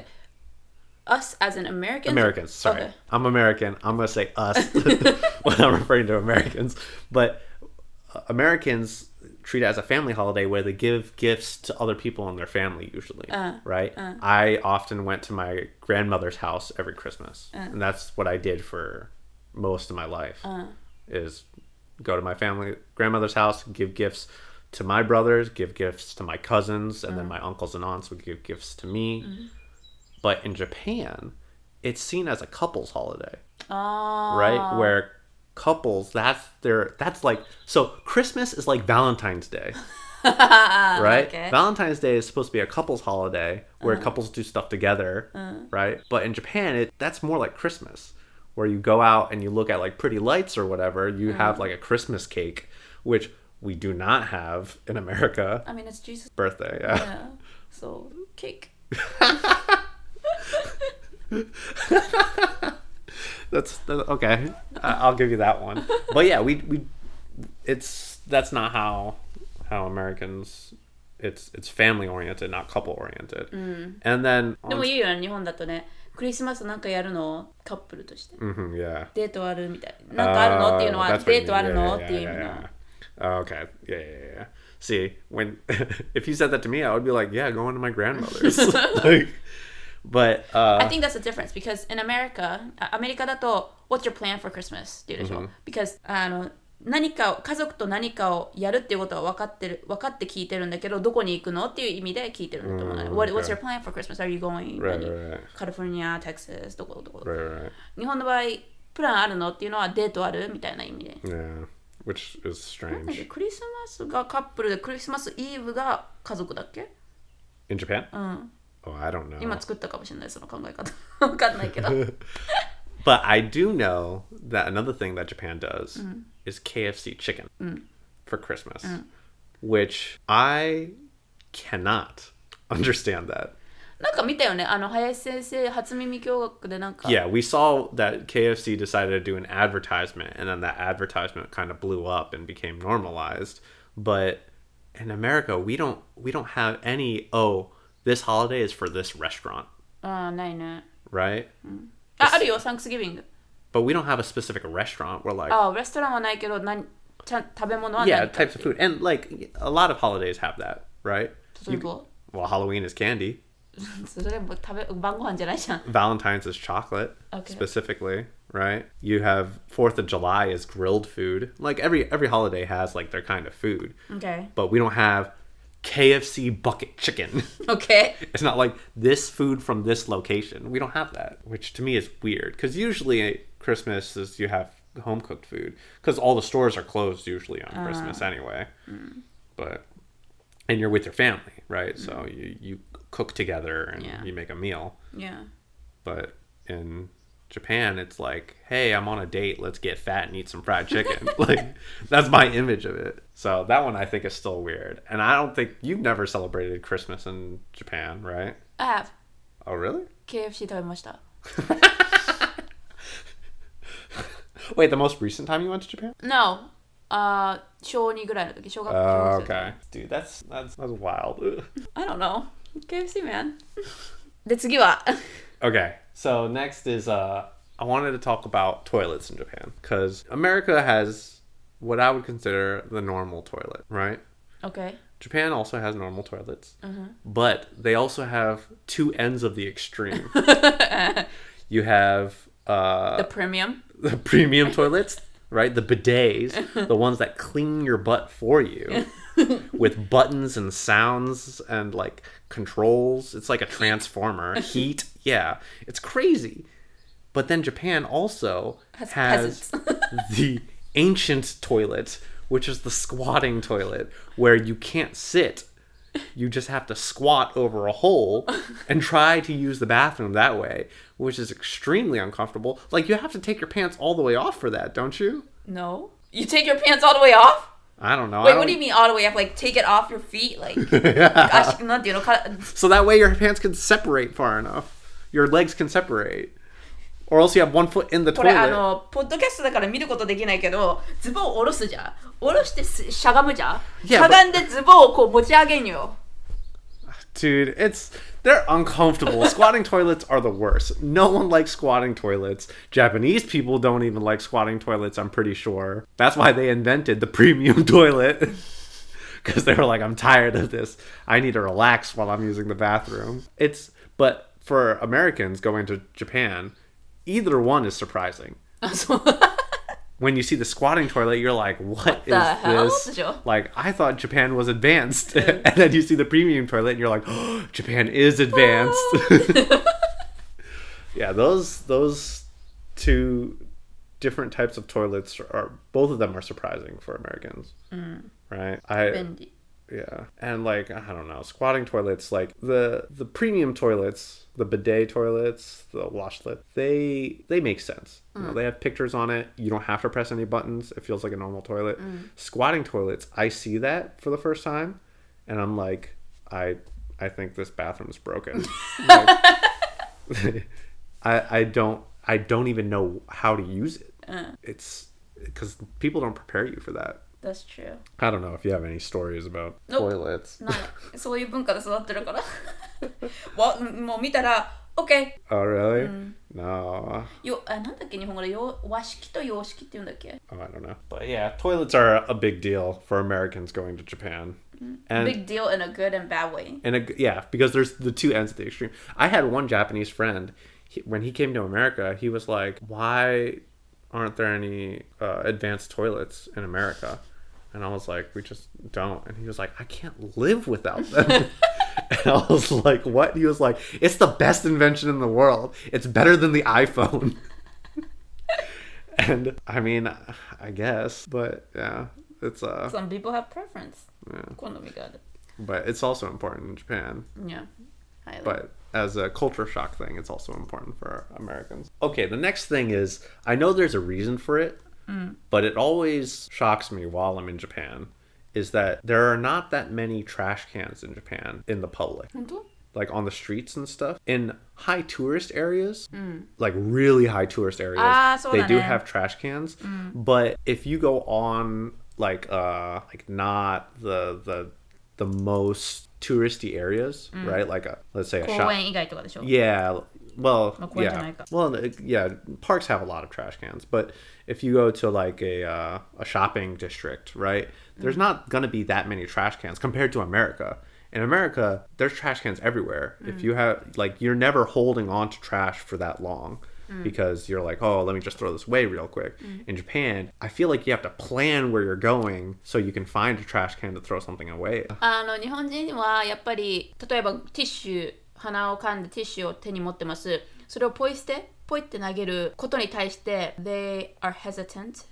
Us as an American? Americans, sorry. Okay. I'm American. I'm going to say us <laughs> <laughs> when I'm referring to Americans. But uh, Americans treat it as a family holiday where they give gifts to other people in their family. Usually, uh, right? Uh. I often went to my grandmother's house every Christmas, uh. and that's what I did for most of my life. Is go to my family grandmother's house, give gifts to my brothers, give gifts to my cousins, and then my uncles and aunts would give gifts to me. Mm-hmm. But in Japan, it's seen as a couples holiday, あ right? Where couples that's their that's like so Christmas is like Valentine's Day. <laughs> right? okay. Valentine's Day is supposed to be a couples holiday where uh-huh. couples do stuff together, uh-huh. right? But in Japan, it that's more like Christmas, where you go out and you look at like pretty lights or whatever. You uh-huh. have like a Christmas cake, which we do not have in America. I mean it's Jesus Birthday, yeah. yeah so cake <laughs> <laughs> That's that, okay. I- I'll give you that one. But yeah, we we it's that's not how how Americans it's it's family oriented, not couple oriented. And then で on, も言うよね日本だとねクリスマスなんかやるのカップルとして Mhm, yeah. デートあるみたいなんかあるのっていうの Oh, は that's what デ you ートある mean. の Yeah, っていう意 yeah, 味 yeah, の yeah, yeah. Oh, okay. Yeah, yeah, yeah, yeah. See, when <laughs> if you said that to me, I would be like, yeah, going to my grandmother's. <laughs> <laughs> like, but uh, I think that's the difference because in America あアメリカだと What's your plan for Christmas? って言うでしょ、because あの何かを家族と何かをやるっていうことは分かってる分かって聞いてるんだけどどこに行くのっていう意味で聞いてるんだと思うね、うん What, What's your plan for Christmas? Are you going? right, 何 right, right, カリフォルニア、テキサス、どこどこ、right, right. 日本の場合プランあるのっていうのはデートあるみたいな意味で Yeah, which is strange クリスマスがカップルでクリスマスイブが家族だっけ in Japan. うん。Oh, I don't know. 今作ったかもしれないその考え方。わかんないけど。 But <laughs> <laughs> I do know that another thing that Japan does is KFC chicken for Christmas, which I cannot <laughs> understand that. なんか見たよね。あの、林先生、初耳共学でなんか。 Yeah, we saw that KFC decided to do an advertisement, and then that advertisement kind of blew up and became normalized. But in America, we don't we don't have any. Oh, this holiday is for this restaurant, ああ、ないね。 right? あ、あるよ、サンクスギビング。 But we don't have a specific restaurant. We're like, ああ、レストランはないけど、なんちゃん食べ物は yeah, 何か types of food, and like a lot of holidays have that, right? 例えば Well, Halloween is candy. <laughs> それも食べ晩ご飯じゃないじゃん。 Valentine's is chocolate, Okay. specifically, right? You have Fourth of July is grilled food. Like every every holiday has like their kind of food, Okay. but we don't have KFC bucket chicken. <laughs> Okay. it's not like this food from this location. We don't have that, which to me is weird because usually Christmas is you have home cooked food because all the stores are closed usually on Christmas ah. anyway. Mm. But and you're with your family, right? So mm. you you cook together and Yeah. you make a meal. Yeah. But in Japan, it's like, hey, I'm on a date. Let's get fat and eat some fried chicken. <laughs> like, that's my image of it. So that one I think is still weird. And I don't think you've never celebrated Christmas in Japan, right? I have. Oh, really? KFC 食べました。 <laughs> Wait, the most recent time you went to Japan? No. あー小2ぐらいの時、小学校 Oh, 小学生 okay. Dude, that's that's that's wild. <laughs> I don't know. KFC man. で、次は。 okay, so next is uh I wanted to talk about toilets in Japan cuz America has what I would consider the normal toilet, right? okay. Japan also has normal toilets, but they also have two ends of the extreme. <laughs> you have uh, The premium. the premium toilets, right? The bidets, <laughs> the ones that clean your butt for you <laughs> <laughs> with buttons and sounds and like controls. It's like a transformer. <laughs> Heat. Yeah. It's crazy. But then Japan also Has has, <laughs> the ancient toilet, which is the squatting toilet, where you can't sit. You just have to squat over a hole and try to use the bathroom that way, which is extremely uncomfortable. Like you have to take your pants all the way off for that, don't you? No. You take your pants all the way off? I don't know. I Wait, don't- what do you mean all the way up? Like take it off your feet? Like, <laughs> 足なんていうのか So that way your pants can separate far enough. Your legs can separate. Or else you have one foot in the これあ toilet. の、ポッドキャストだから見ることできないけど、ズボンを下ろすじゃん。下ろしてすしゃがむじゃん。 Yeah, しゃがんでズボンをこう持ち上げんよ。 Dude, it's they're uncomfortable. <laughs> squatting toilets are the worst. No one likes squatting toilets. Japanese people don't even like squatting toilets, I'm pretty sure. That's why they invented the <laughs> premium toilet. <laughs> Cuz they were like I'm tired of this. I need to relax while I'm using the bathroom. It's but for Americans going to Japan, either one is surprising when you see the squatting toilet, you're like, what, what is this? Like, I thought Japan was advanced. <laughs> and then you see the premium toilet and you're like, oh, <gasps> Japan is advanced. <laughs> <laughs> yeah, those those two different types of toilets are both of them are surprising for Americans. Mm. Right? I yeah, and like I don't know, squatting toilets, like the the premium toilets, the bidet toilets, the washlet, they they make sense. You know, mm. they have pictures on it. You don't have to press any buttons. It feels like a normal toilet. Mm. Squatting toilets, I see that for the first time, and I'm like, I I think this bathroom is broken. <laughs> Like, <laughs> I I don't I don't even know how to use it. Uh. It's because people don't prepare you for that. That's true. I don't know if you have any stories about Nope. toilets. ない。そういう文化で育ってるから。わもう見たら、OK。 <laughs> <laughs> Oh, really? No. よあなんだっけ日本語でよ和式と洋式って言うんだっけ Oh, I don't know. But yeah, toilets are a big deal for Americans going to Japan. And Big deal in a good and bad way. and a, yeah, because there's the two ends of the extreme. I had one Japanese friend he, when he came to America. He was like, "Why aren't there any uh, advanced toilets in America? And I was like, we just don't. And he was like, I can't live without them. <laughs> and I was like, what? He was like, it's the best invention in the world. It's better than the iPhone. and I mean, I guess, but yeah, it's uh. Some people have preference. Yeah. But it's also important in Japan. Yeah. Highly. But as a culture shock thing, it's also important for Americans. Okay, the next thing is I know there's a reason for it, mm. but it always shocks me while I'm in Japan is that there are not that many trash cans in Japan in the public. Like on the streets and stuff. In high tourist areas, mm. like really high tourist areas, ah, they do have trash cans. Mm. But if you go on like uh like not the the the most touristy areas, mm. right? Like a let's say a shop. Yeah. Well, yeah. Well, yeah. Parks have a lot of trash cans, but if you go to like a uh, a shopping district, right? There's mm. not gonna be that many trash cans compared to America. In America, there's trash cans everywhere. Mm. If you have like, you're never holding on to trash for that long because you're like, oh, let me just throw this away real quick. In Japan, I feel like you have to plan where you're going so you can find a trash can to throw something away. あの日本人はやっぱり例えばティッシュ鼻をかんでティッシュを手に持ってますそれをポイ捨てポイって投げることに対して they are hesitant、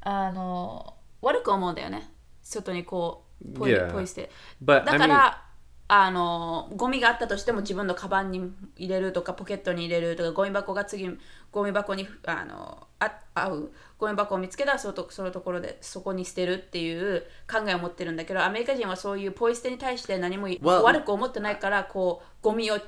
あの悪く思うんだよね外にこうポイ,、 Yeah. ポイ捨て But だ I か mean, ら あのゴミがあったとしても自分のカバンに入れるとかポケットに入れるとかゴミ箱が次ゴミ箱にあのあ合うゴミ箱を見つけたらそのとそのところでそこに捨てるっていう考えを持ってるんだけどアメリカ人はそういうポイ捨てに対して何も悪く思ってないからこうゴミを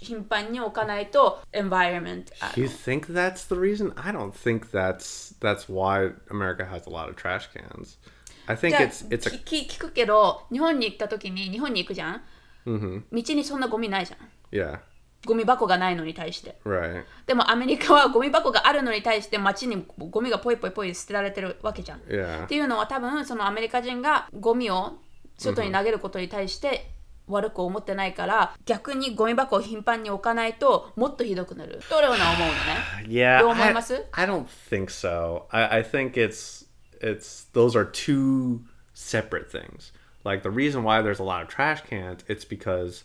頻繁に置かないと environment あ You の think that's the reason? I don't think that's that's why America has a lot of trash cans. I think it's it's a 聞くけど日本に行った時に日本に行くじゃん？mhm. 道にそんなゴミないじゃん Yeah. ゴミ箱がないのに対して Right. でもアメリカはゴミ箱があるのに対して街にゴミがポイポイポイ捨てられてるわけじゃん。っ Yeah. ていうのは多分そのアメリカ人がゴミを外に投げることに対して悪く思ってないから逆にゴミ箱を頻繁に置かないともっとひどくなる。と俺は思うのね？<sighs> Yeah. どう思い I, ます？I don't think so. I, I think it's it's those are two separate things. Like the reason why there's a lot of trash cans, it's because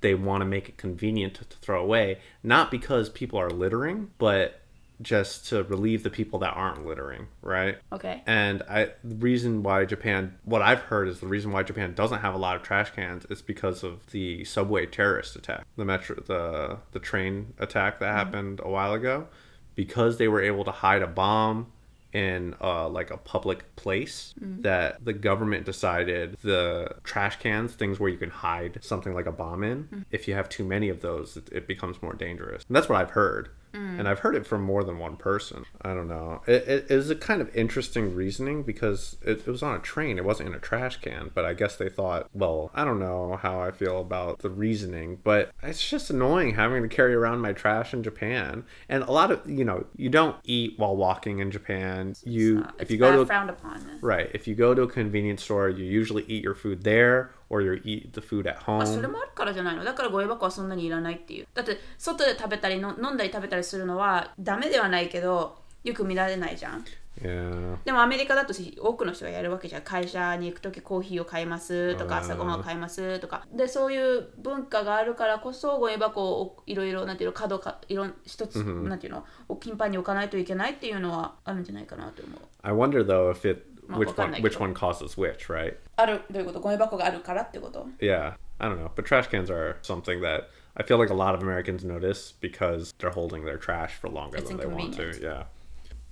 they want to make it convenient to, to throw away, not because people are littering, but just to relieve the people that aren't littering, right? Okay. And I, the reason why Japan, what I've heard is the reason why Japan doesn't have a lot of trash cans is because of the subway terrorist attack, the metro, the the train attack that mm-hmm. happened a while ago, because they were able to hide a bomb in uh, like a public place that the government decided the trash cans things where you can hide something like a bomb in if you have too many of those it, it becomes more dangerous. And that's what i've heard and I've heard it from more than one person. I don't know. It, it is a kind of interesting reasoning because it, it was on a train. It wasn't in a trash can. But I guess they thought, well, I don't know how I feel about the reasoning, but it's just annoying having to carry around my trash in Japan. And a lot of you know, you don't eat while walking in Japan. You Uh, if you go to a frowned upon right, if you go to a convenience store, you usually eat your food there or you eat the food at あそれ home. もあるからじゃないの？だからゴミ箱はそんなにいらないっていう。だって外で食べたりの飲んだり食べたりするのはダメではないけどよく見られないじゃん。Yeah. でもアメリカだと多くの人がやるわけじゃん。会社に行く時コーヒーを買いますとかうん朝ごはんを買いますとか。でそういう文化があるからこそゴミ箱をいろいろなんていうの角かいろん一つ、なんていうの？を <laughs> 頻繁に置かないといけないっていうのはあるんじゃないかなと思う。I wonder though if it which what one kind which of- one causes which, right? あるどういうことゴミ箱があるからってこと Yeah, I don't know. But trash cans are something that I feel like a lot of Americans notice because they're holding their trash for longer It's than they want to. inconvenient. Yeah.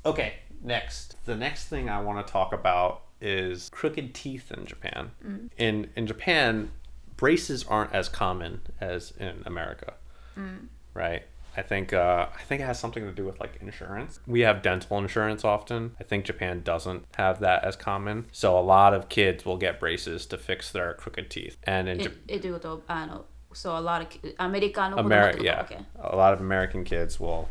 Okay, next. The next thing I want to talk about is crooked teeth in Japan. In in Japan, braces aren't as common as in America. Right? I think uh, I think it has something to do with like insurance. We have dental insurance often. I think Japan doesn't have that as common, so a lot of kids will get braces to fix their crooked teeth. And in Japan, so a lot of American, Ameri- yeah, okay. a lot of American kids will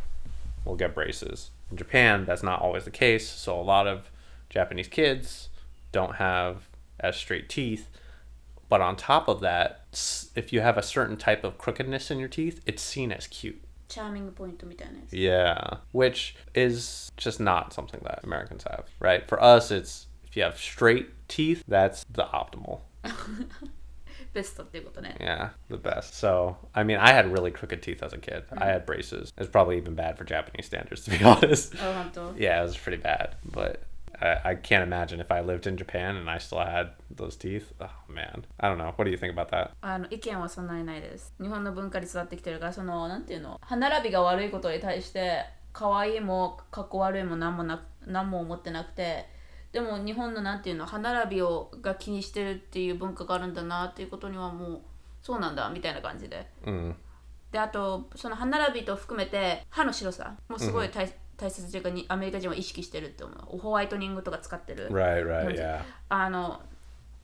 will get braces. In Japan, that's not always the case. So a lot of Japanese kids don't have as straight teeth. But on top of that, if you have a certain type of crookedness in your teeth, it's seen as cute チャーミングポイントみたいなやつ Yeah, which is just not something that Americans have, right? For us, it's if you have straight teeth, that's the optimal. <laughs> ベストっていうことね Yeah, the best. So, I mean, I had really crooked teeth as a kid. I had braces. It's probably even bad for Japanese standards, to be honest. <laughs> あ本当 Yeah, it was pretty bad. But I, I can't imagine if I lived in Japan and I still had those teeth. Oh, man. I don't know. What do you think about that? あの意見はそんなにないです日本の文化に育ってきてるからそのなんていうの？歯並びが悪いことに対して可愛いもかっこ悪いも何もな何も思ってなくてでも日本のなんていうの？歯並びをが気にしてるっていう文化があるんだなっていうことにはもうそうなんだみたいな感じで Mm. であとその歯並びと含めて歯の白さもすごい大,、大切というかにアメリカ人は意識してるって思う。ホワイトニングとか使ってる。Right, right, yeah. あの、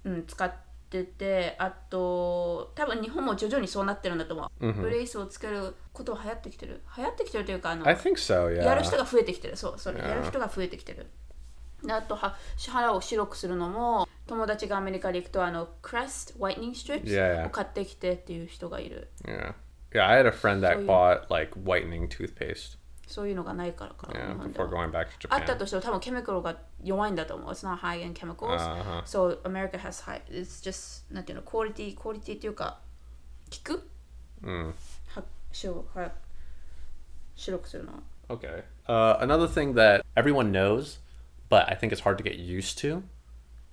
うん、使っててあと多分日本も徐々にそうなってるんだと思う、ブレイスをつけることは流行ってきてる。流行ってきてるというかあの I think so, やる yeah. 人が増えてきてる。そうそれ Yeah. やる人が増えてきてる。であとは腹を白くするのも友達がアメリカに行くとあのクレストホワイトニングストリップ Yeah, yeah. を買ってきてっていう人がいる。Yeah. Yeah, I had a friend that bought like whitening toothpaste そういうのがないからか yeah, 日本で before は going back to あった.としても多分ケミカルが弱いんだと思う。It's not high end chemicals. Uh-huh. So America has high. It's just なんていうの、クオリティ、クオリティっていうか、効く Mm. は白は白くするの。Okay. Uh, another thing that everyone knows, but I think it's hard to get used to,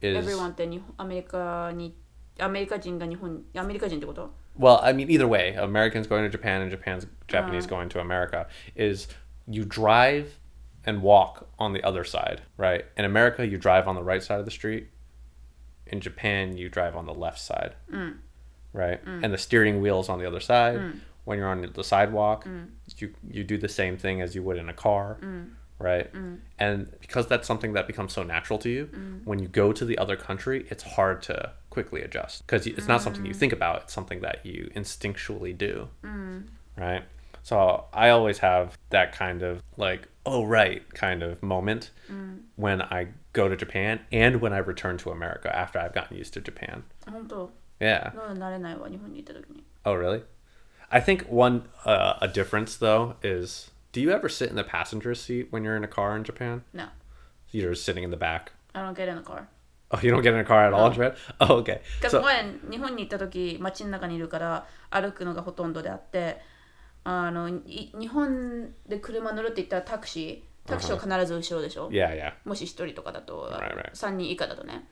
is Everyone って日本アメリカにアメリカ人が日本アメリカ人ってこと well, I mean, either way, Americans going to Japan and Japan's Japanese uh-huh. going to America is you drive and walk on the other side, right? In America, you drive on the right side of the street. In Japan, you drive on the left side, mm. right? Mm. And the steering wheel's on the other side. Mm. When you're on the sidewalk, you you do the same thing as you would in a car, right? And because that's something that becomes so natural to you, when you go to the other country, it's hard to quickly adjust because it's not something you think about it's something that you instinctually do mm. right so i always have that kind of like oh right kind of moment mm. when i go to japan and when i return to america after i've gotten used to japan yeah oh really i think one uh, a difference though is do you ever sit in the passenger seat when you're in a car in japan no you're sitting in the back i don't get in the car Oh, you don't get in a car at all in Japan? <laughs> Oh, okay. Because So, when 日本に行った時街の中にいるから歩くのがほとんどであってあのい日本で車乗るって言ったらタクシータクシーは必ず後ろでしょ、yeah, yeah. もし1人とかだと Right, right. 3人以下だとね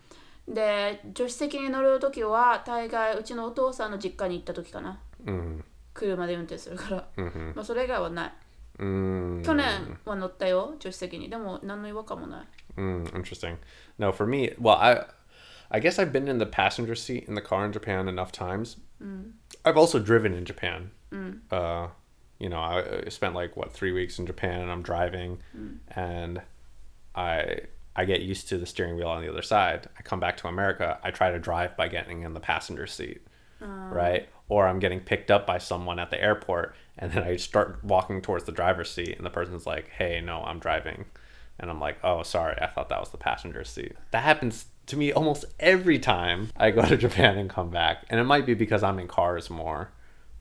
で助手席に乗る時は大概うちのお父さんの実家に行った時かな Mm, 車で運転するから、mhm. まあ、それ以外はない Mm, 去年は乗ったよ助手席にでも何の違和感もない mm, interesting. No, for me, well, I I guess I've been in the passenger seat in the car in Japan enough times. I've also driven in Japan. Uh, you know, I, I spent like what three weeks in Japan, and I'm driving, and I I get used to the steering wheel on the other side. I come back to America. I try to drive by getting in the passenger seat, right? Or I'm getting picked up by someone at the airport, and then I start walking towards the driver's seat, and the person's like, "Hey, no, I'm driving," and I'm like, "Oh, sorry, I thought that was the passenger seat." That happens to me almost every time I go to <laughs> Japan and come back, and it might be because I'm in cars more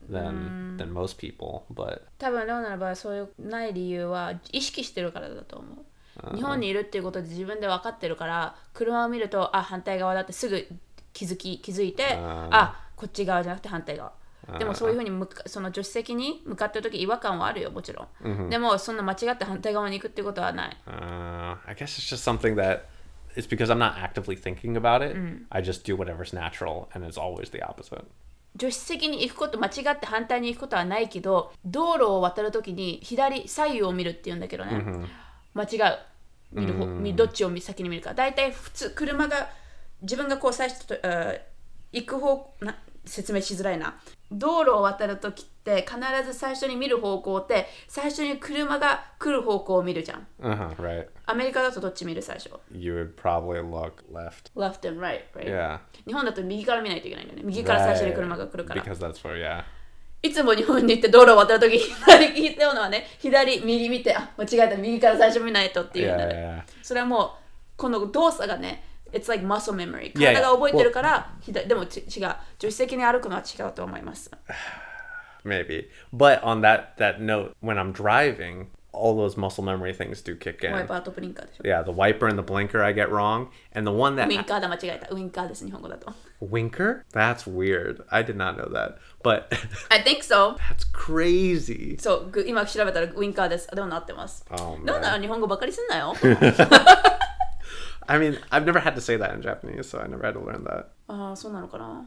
than than most people, but 多分レオナの場合そういうない理由は意識してるからだと思う日本にいるっていうことで自分で分かってるから車を見るとあ反対側だってすぐ気づき気づいてあーあこっち側じゃなくて反対側 でもそういうふうに向かその助手席に向かってる時違和感はあるよもちろん、でもそんな間違って反対側に行くってことはない。Uh, I guess it's just something that it's because I'm not actively thinking about it. I just do whatever's natural, and it's always the opposite. 助手席に行くこと間違って反対に行くことはないけど道路を渡るときに左左右を見るっていうんだけどね、間違う。見る方、見どっちを先に見るか。大体普通車が自分がこう最初と、えー行く方な説明しづらいな道路を渡るときって必ず最初に見る方向って最初に車が来る方向を見るじゃん Uh huh. Right. アメリカだとどっち見る最初？You would probably look left. left and right, right? Yeah. 日本だと右から見ないといけないんだよね右から最初に車が来るから、Because that's where, yeah. いつも日本に行って道路を渡るとき左聞いたのはね左右見てあ間違えた右から最初見ないとっていうん Yeah, だ yeah, ね yeah. それはもうこの動作がね it's like muscle memory 体が覚えてるから、yeah. Well, <sighs> maybe but on that that note when I'm driving all those muscle memory things do kick in. Wiper to blinker. Yeah, the wiper and the blinker I get wrong. And the one that. Winker だ間違えた。Winker です、日本語だと。Winker? That's weird. I did not know that. But. <laughs> I think so. That's crazy. そう、今調べたら Winker です。でもなってます。Oh, どうなら日本語ばかりすんなよ。<laughs> <laughs> I mean, I've never had to say that in Japanese, so I never had to learn that. Uh, so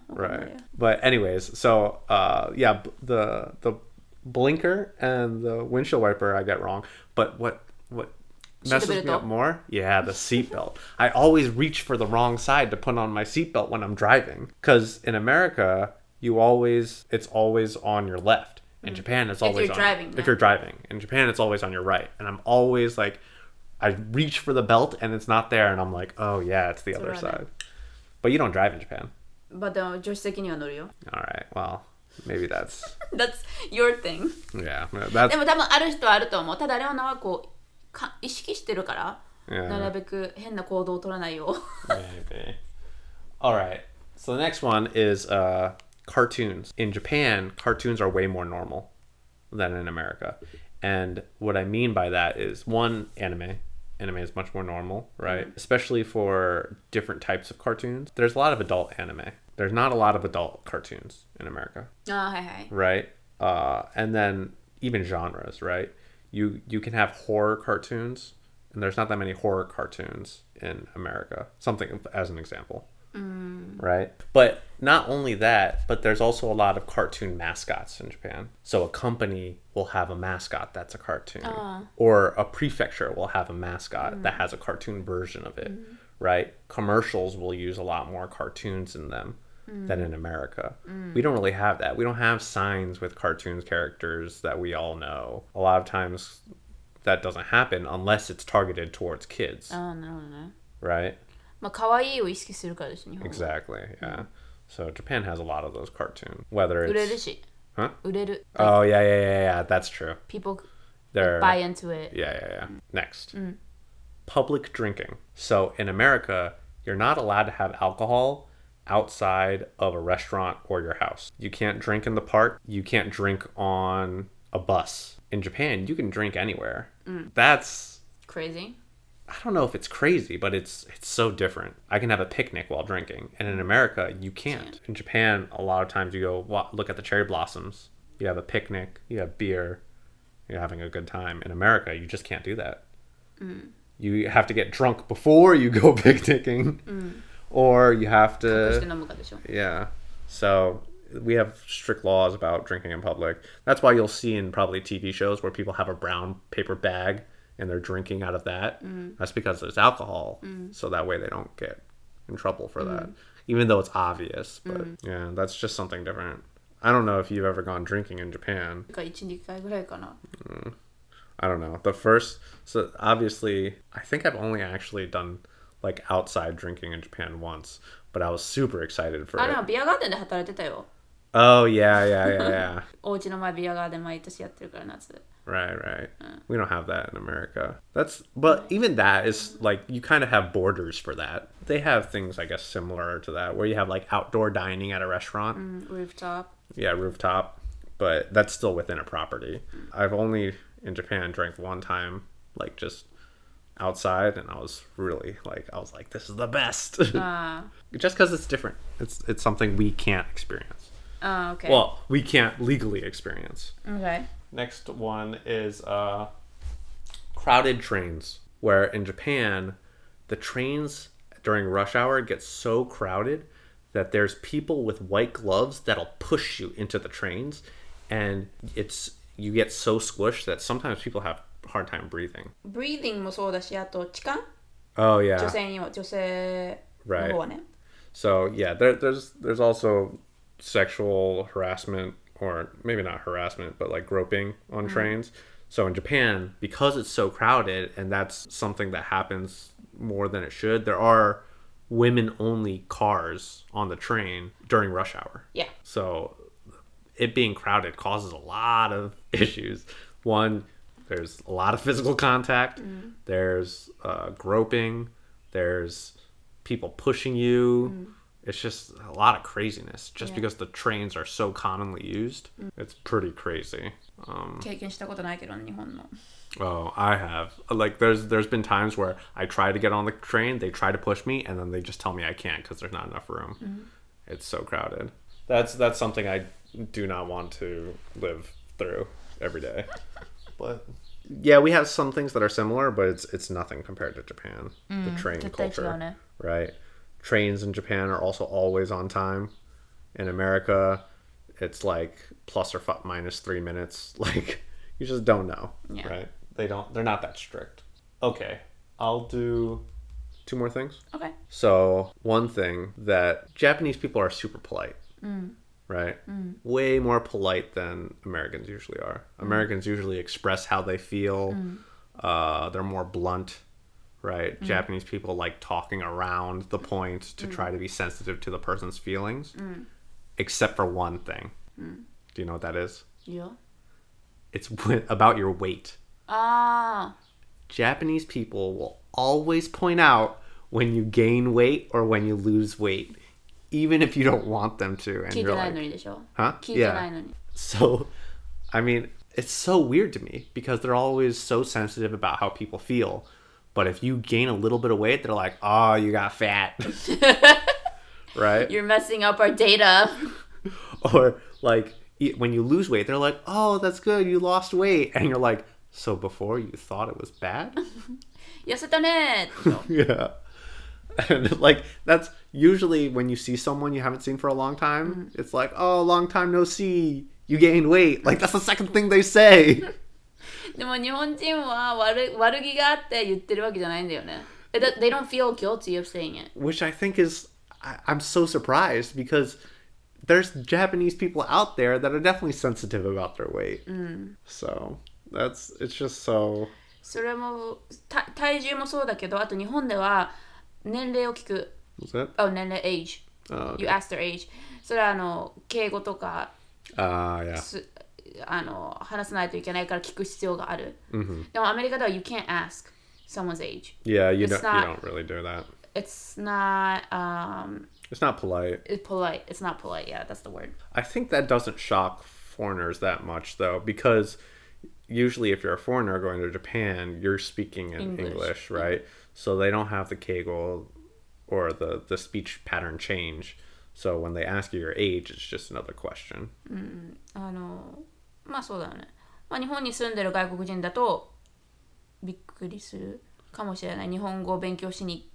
right. But anyways, so uh, yeah, the the blinker and the windshield wiper I got wrong, but what what messes me up more? Yeah, the <laughs> seatbelt. I always reach for the wrong side to put on my seatbelt when I'm driving cuz in America, you always it's always on your left. In mm. Japan, it's always if you're on, driving. If you're driving, in Japan, it's always on your right, and I'm always like I reach for the belt and it's not there, and I'm like, oh yeah, it's the other right. side. But you don't drive in Japan. まあでも助手席には乗るよ All right. Well, maybe that's <laughs> That's your thing yeah. That's でも多分ある人はあると思う。ただレオナはこうか意識してるから、 Yeah. なる<laughs> べく変な行動を取らないよう。 maybe. All right. So the next one is uh, cartoons. In Japan, cartoons are way more normal than in America, and what I mean by that is one anime. anime is much more normal, right? Mm-hmm. Especially for different types of cartoons. There's a lot of adult anime. There's not a lot of adult cartoons in America. Oh. Right? Uh, and then even genres, right? You you can have horror cartoons, and there's not that many horror cartoons in America. Something as an example. Mm. Right? But not only that, but there's also a lot of cartoon mascots in Japan. So a company will have a mascot that's a cartoon, uh. or a prefecture will have a mascot mm. that has a cartoon version of it, mm. right? Commercials will use a lot more cartoons in them mm. than in America. Mm. We don't really have that. We don't have signs with cartoons characters that we all know. A lot of times that doesn't happen unless it's targeted towards kids. Oh, no, no. Right? まあ可愛いを意識するからです日本は Exactly. Yeah. So Japan has a lot of those cartoons. Whether 売れる it's し Huh? 売れる Oh yeah, yeah, yeah, yeah. That's true. people They're buy into it yeah, yeah, yeah. Next, public drinking. So in America, you're not allowed to have alcohol outside of a restaurant or your house. You can't drink in the park. You can't drink on a bus. In Japan, you can drink anywhere. That's crazy I don't know if it's crazy, but it's it's so different. I can have a picnic while drinking, and in America you can't. In Japan, a lot of times you go look at the cherry blossoms. You have a picnic. You have beer. You're having a good time. In America, you just can't do that. Mm. You have to get drunk before you go <laughs> picnicking, mm. or you have to. Yeah. So we have strict laws about drinking in public. That's why you'll see in probably TV shows where people have a brown paper bag and they're drinking out of that. That's because there's alcohol. So that way they don't get in trouble for that. Even though it's obvious, but yeah, that's just something different. I don't know if you've ever gone drinking in Japan. か12回ぐらいかな I don't know. The first, so obviously, I think I've only actually done like outside drinking in Japan once, but I was super excited for あで it. もビアガーデンで働いてたよ Oh yeah, yeah, yeah, yeah. <laughs> お家の前ビアガーデン毎年やってるから夏 Right, right. Uh, we don't have that in America. That's but even that is like you kind of have borders for that. They have things I guess similar to that where you have like outdoor dining at a restaurant, mm, rooftop. Yeah, rooftop, but that's still within a property. I've only in Japan drank one time like just outside and I was really like I was like this is the best. <laughs> Uh, just cuz it's different. It's it's something we can't experience. Oh, uh, okay. Well, we can't legally experience. Okay. Next one is uh, crowded trains, where in Japan, the trains during rush hour get so crowded that there's people with white gloves that'll push you into the trains, and it's you get so squished that sometimes people have a hard time breathing. breathing もそうだしあと痴漢 Oh 女 yeah. 性には女性の Right. 方はね So yeah, there, there's there's also sexual harassment, or maybe not harassment, but like groping on mm-hmm. trains. So in Japan, because it's so crowded, and that's something that happens more than it should, there are women-only cars on the train during rush hour. Yeah So it being crowded causes a lot of <laughs> issues. One, there's a lot of physical contact. Mm-hmm. There's uh, groping. There's people pushing you. Mm-hmm It's just a lot of craziness. Just Yeah. because the trains are so commonly used, it's pretty crazy. Um, 経験したことないけどね日本の oh, I have like there's there's been times where I try to get on the train, they try to push me, and then they just tell me I can't because there's not enough room. It's so crowded. That's that's something I do not want to live through every day. <laughs> but yeah, we have some things that are similar, but it's it's nothing compared to Japan. the train 絶対違う culture, ね right? Trains in Japan are also always on time. In America, it's like plus or fu- minus three minutes. <laughs> Like you just don't know, Yeah. right? They don't. They're not that strict. Okay, I'll do two more things. OK So, one thing that Japanese people are super polite, mm. right? Mm. Way more polite than Americans usually are. Mm. Americans usually express how they feel, uh, they're more blunt, right? Mm. Japanese people like talking around the point to mm. try to be sensitive to the person's feelings, mm. except for one thing. Mm. Do you know what that is? Yeah. It's about your weight. Ah. Japanese people will always point out when you gain weight or when you lose weight, even if you don't want them to. And you're like, huh? Yeah. So, I mean, it's so weird to me because they're always so sensitive about how people feel but if you gain a little bit of weight, they're like, oh, you got fat. <laughs> right? You're messing up our data. <laughs> or like when you lose weight, they're like, oh, that's good. You lost weight. And you're like, so before you thought it was bad? yes, it done it. yeah. And like that's usually when you see someone you haven't seen for a long time, mm-hmm. it's like, oh, long time no see. You gained weight. Like that's the second thing they say. <laughs> でも日本人は悪悪気があって言ってるわけじゃないんだよね。They they don't feel guilty of saying it. Which I think is I, I'm so surprised because there's Japanese people out there that are definitely sensitive about their weight. So that's it's just so それもた体重もそうだけど、あと日本では年齢を聞く。 was it? Oh, 年齢 age. Oh, You ask their age. それはあの敬語とか uh, yeah. す あの話さないといけないから聞く必要がある。Mm-hmm. でもアメリカでは you can't ask someone's age. Yeah, you, don't, you don't really do that. It's not. Um, it's not polite. It's polite. It's not polite. Yeah, that's the word. I think that doesn't shock foreigners that much though, because usually if you're a foreigner going to Japan, you're speaking in English, English mm-hmm. right? So they don't have the keigo or the the speech pattern change. So when they ask you your age, it's just another question. Hmm. あのまあそうだよね。まあ日本に住んでる外国人だとびっくりするかもしれない。日本語を勉強しに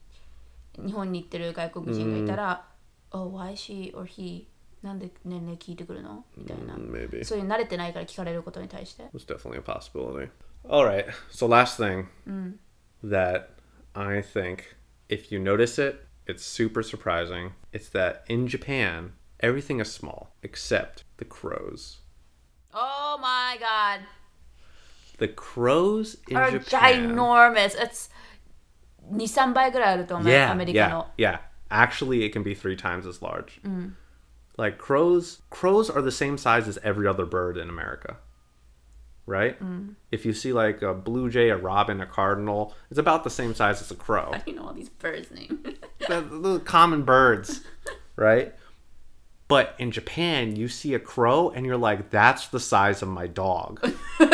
日本に行ってる外国人がいたら、Oh, why she or he なんで年齢聞いてくるのみたいな。Maybe. そういう慣れてないから聞かれることに対して。It's definitely a possibility. All right. So last thing that I think if you notice it, it's super surprising. It's that in Japan, everything is small except the crows. Oh my god. The crows in Are Japan. ginormous. It's 2、3倍ぐらいあると思う。 Yeah, アメリカ yeah, の。 yeah. Actually, it can be three times as large. Like crows, crows are the same size as every other bird in America, right? If you see like a blue jay, a robin, a cardinal, it's about the same size as a crow. You know all these birds' names. the, the common birds, <laughs> right? But in Japan, you see a crow and you're like, that's the size of my dog. <laughs>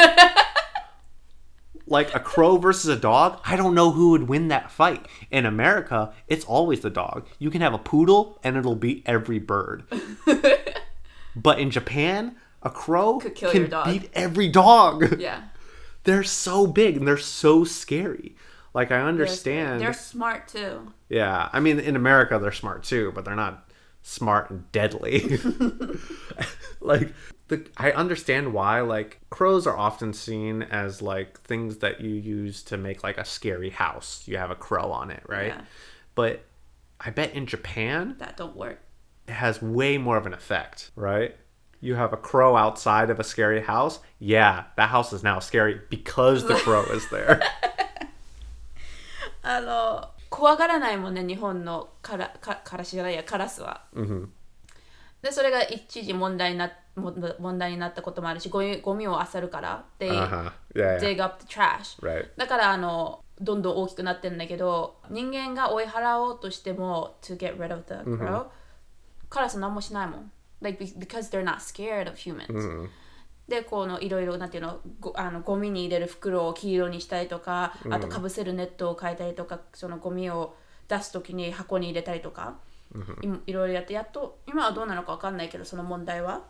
like a crow versus a dog, I don't know who would win that fight. In America, it's always the dog. You can have a poodle and it'll beat every bird. <laughs> but in Japan, a crow Could kill can your dog. beat every dog. yeah. <laughs> They're so big and they're so scary. Like I understand. They're smart too. Yeah, I mean, in America, they're smart too, but they're not smart and deadly. <laughs> like, the I understand why. Like, crows are often seen as like things that you use to make like a scary house. You have a crow on it, right? Yeah. But I bet in Japan, That don't work. it has way more of an effect, right? You have a crow outside of a scary house. Yeah, that house is now scary because the crow is there. <laughs> あの怖がらないもんね日本のからかからしじゃないやカラスは。でそれが一時問題になも問題になったこともあるしゴミゴミを漁るからで、Uh huh. Yeah. yeah. dig up the trash、Right. だからあのどんどん大きくなってるんだけど人間が追い払おうとしても to get rid of the crow、カラス何もしないもん like be- because they're not scared of humans、でこのいろいろなんていうのごあのゴミに入れる袋を黄色にしたりとか、あとかぶせるネットを変えたりとかそのゴミを出す時に箱に入れたりとか、いいろいろやってやっと今はどうなのかわかんないけどその問題は、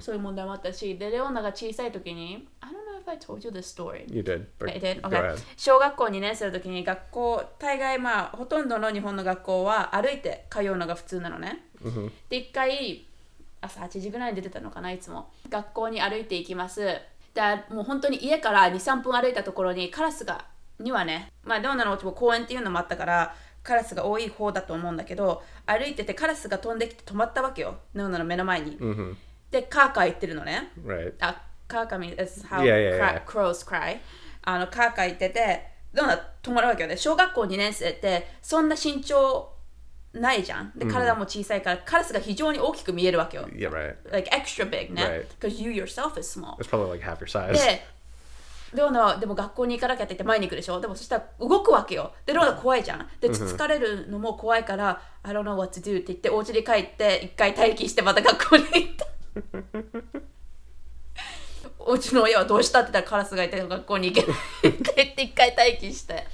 そういう問題もあったしでレオナが小さい時に I don't know if I told you this story. You did. I did? Okay. 小学校2年生の時に学校大概まあほとんどの日本の学校は歩いて通うのが普通なのね、で一回朝8時ぐらいに出てたのかないつも学校に歩いていきますでもう本当に家から23分歩いたところにカラスがにはねまあどうなのも公園っていうのもあったからカラスが多い方だと思うんだけど歩いててカラスが飛んできて止まったわけよネオナの目の前に、でカーカー言ってるのね Right. あ、カーカミ、that's how Yeah, yeah, yeah. crows cry。あの、カーカー言ってて、どうな止まるわけよね。小学校2年生って、そんな身長ないじゃん。で、体も小さいから、カラスが非常に大きく見えるわけよ。Yeah, right. like extra big ね。Right. because you yourself is small. It's probably like half your size. で、ローナはでも学校に行かなきゃって言って前に行くでしょ？でもそしたら動くわけよ。で、ローナ怖いじゃん。で、つつかれるのも怖いから、I don't know what to do って言って、お家に帰って、一回待機してまた学校に行った。<laughs> うちの親はどうしたって言ったらカラスがいて学校に行けないって言って一回待機して。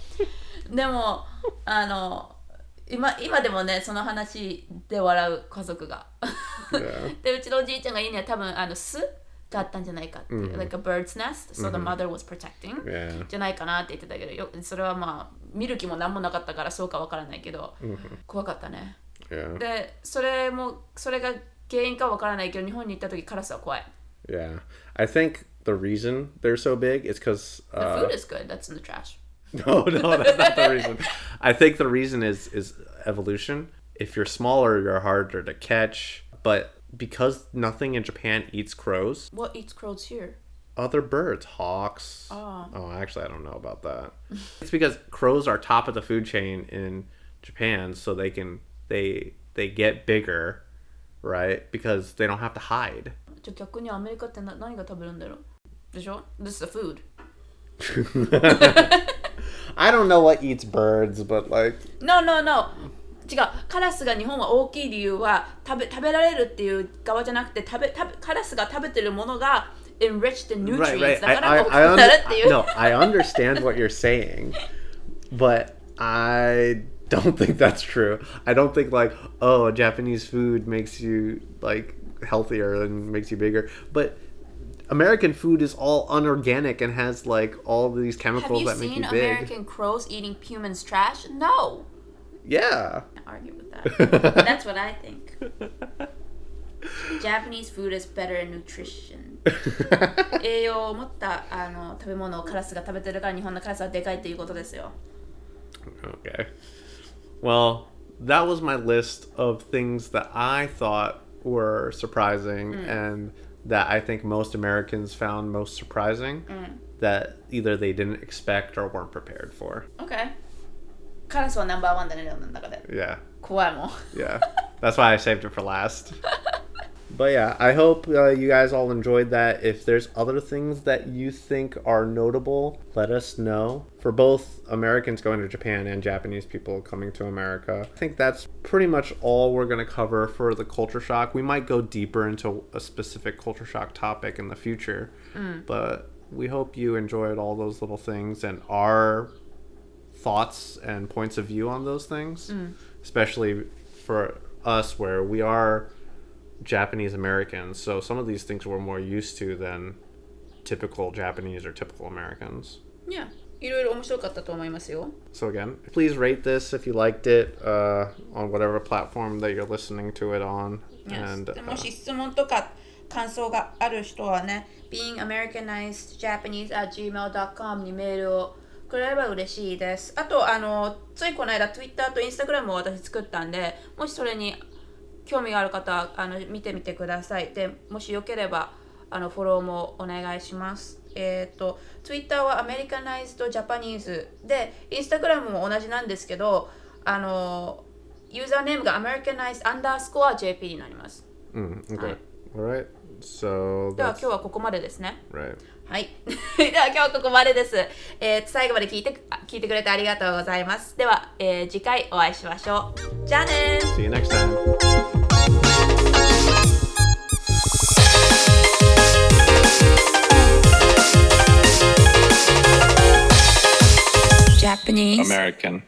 でも、あの、今今でもね、その話で笑う家族が。<laughs> でうちのおじいちゃんが家には多分あの巣があったんじゃないかっていう、like a bird's nest so the mother was protecting、Yeah. じゃないかなって言ってたけどよそれはまあ見る気も何もなかったからそうかわからないけど、怖かったね.でそれもそれが原因かわからないけど日本に行った時カラスは怖い Yeah. I think the reason they're so big is because The uh, food is good that's in the trash <laughs> no, no, that's not the reason. I think the reason is is evolution. If you're smaller, you're harder to catch. But because nothing in Japan eats crows, What eats crows here? other birds, hawks. Oh. actually, I don't know about that. <laughs> it's because crows are top of the food chain in Japan, so they can they they get bigger, right? Because they don't have to hide. じゃあ逆にアメリカってな何が食べるんだろうでしょ This is the food <laughs> I don't know what eats birds, but like No, no, no 違うカラスが日本は大きい理由は食べ食べられるっていう側じゃなくて食べ食べカラスが食べてるものが enrich the nutrients right, right. だ I, から I, 大きく I, な under, るっていう、 no, I understand what you're saying, but I don't think that's true. I don't think like, oh, Japanese food makes you like healthier and makes you bigger, but American food is all unorganic and has like all these Have chemicals you that make seen you big. American crows eating humans trash? No Yeah. argue with that <laughs> That's what I think Japanese food is better in nutrition <laughs> 栄養を持ったあの食べ物をカラスが食べてるから日本のカラスはでかいっていうことですよ Okay. Well, that was my list of things that I thought were surprising and that I think most Americans found most surprising that either they didn't expect or weren't prepared for. OK カラスはナンバーワンだね世の中で Yeah. 怖いもん Yeah. That's why I saved it for last. <laughs> But yeah, I hope uh, you guys all enjoyed that. If there's other things that you think are notable, let us know. For both Americans going to Japan and Japanese people coming to America, I think that's pretty much all we're going to cover for the culture shock. We might go deeper into a specific culture shock topic in the future, but we hope you enjoyed all those little things and our thoughts and points of view on those things, especially for us where we are Japanese Americans. So some of these things we're more used to than typical Japanese or typical Americans. いやいろいろ面白かったと思いますよ So again, please rate this if you liked it uh, on whatever platform that you're listening to it on. And で uh, もし質問とか感想がある人はね beingAmericanizedJapanese.gmail.com にメールをくれれば嬉しいですあとあのついこの間 Twitter と Instagram を私作ったんでもしそれに 興味がある方はあの見てみてください。でもしよければあのフォローもお願いします。えっ、と、Twitter はアメリカナイズとジャパニーズで、Instagram も同じなんですけど、あのユーザーネームがアメリカナイズアンダースコア JP になります。うん、はい。So では今日はここまでですね。はい。<laughs> では今日はここまでです。えー最後まで聞いて聞いてくれてありがとうございます。では、えー次回お会いしましょう。じゃあねー See you next time. Japanese American.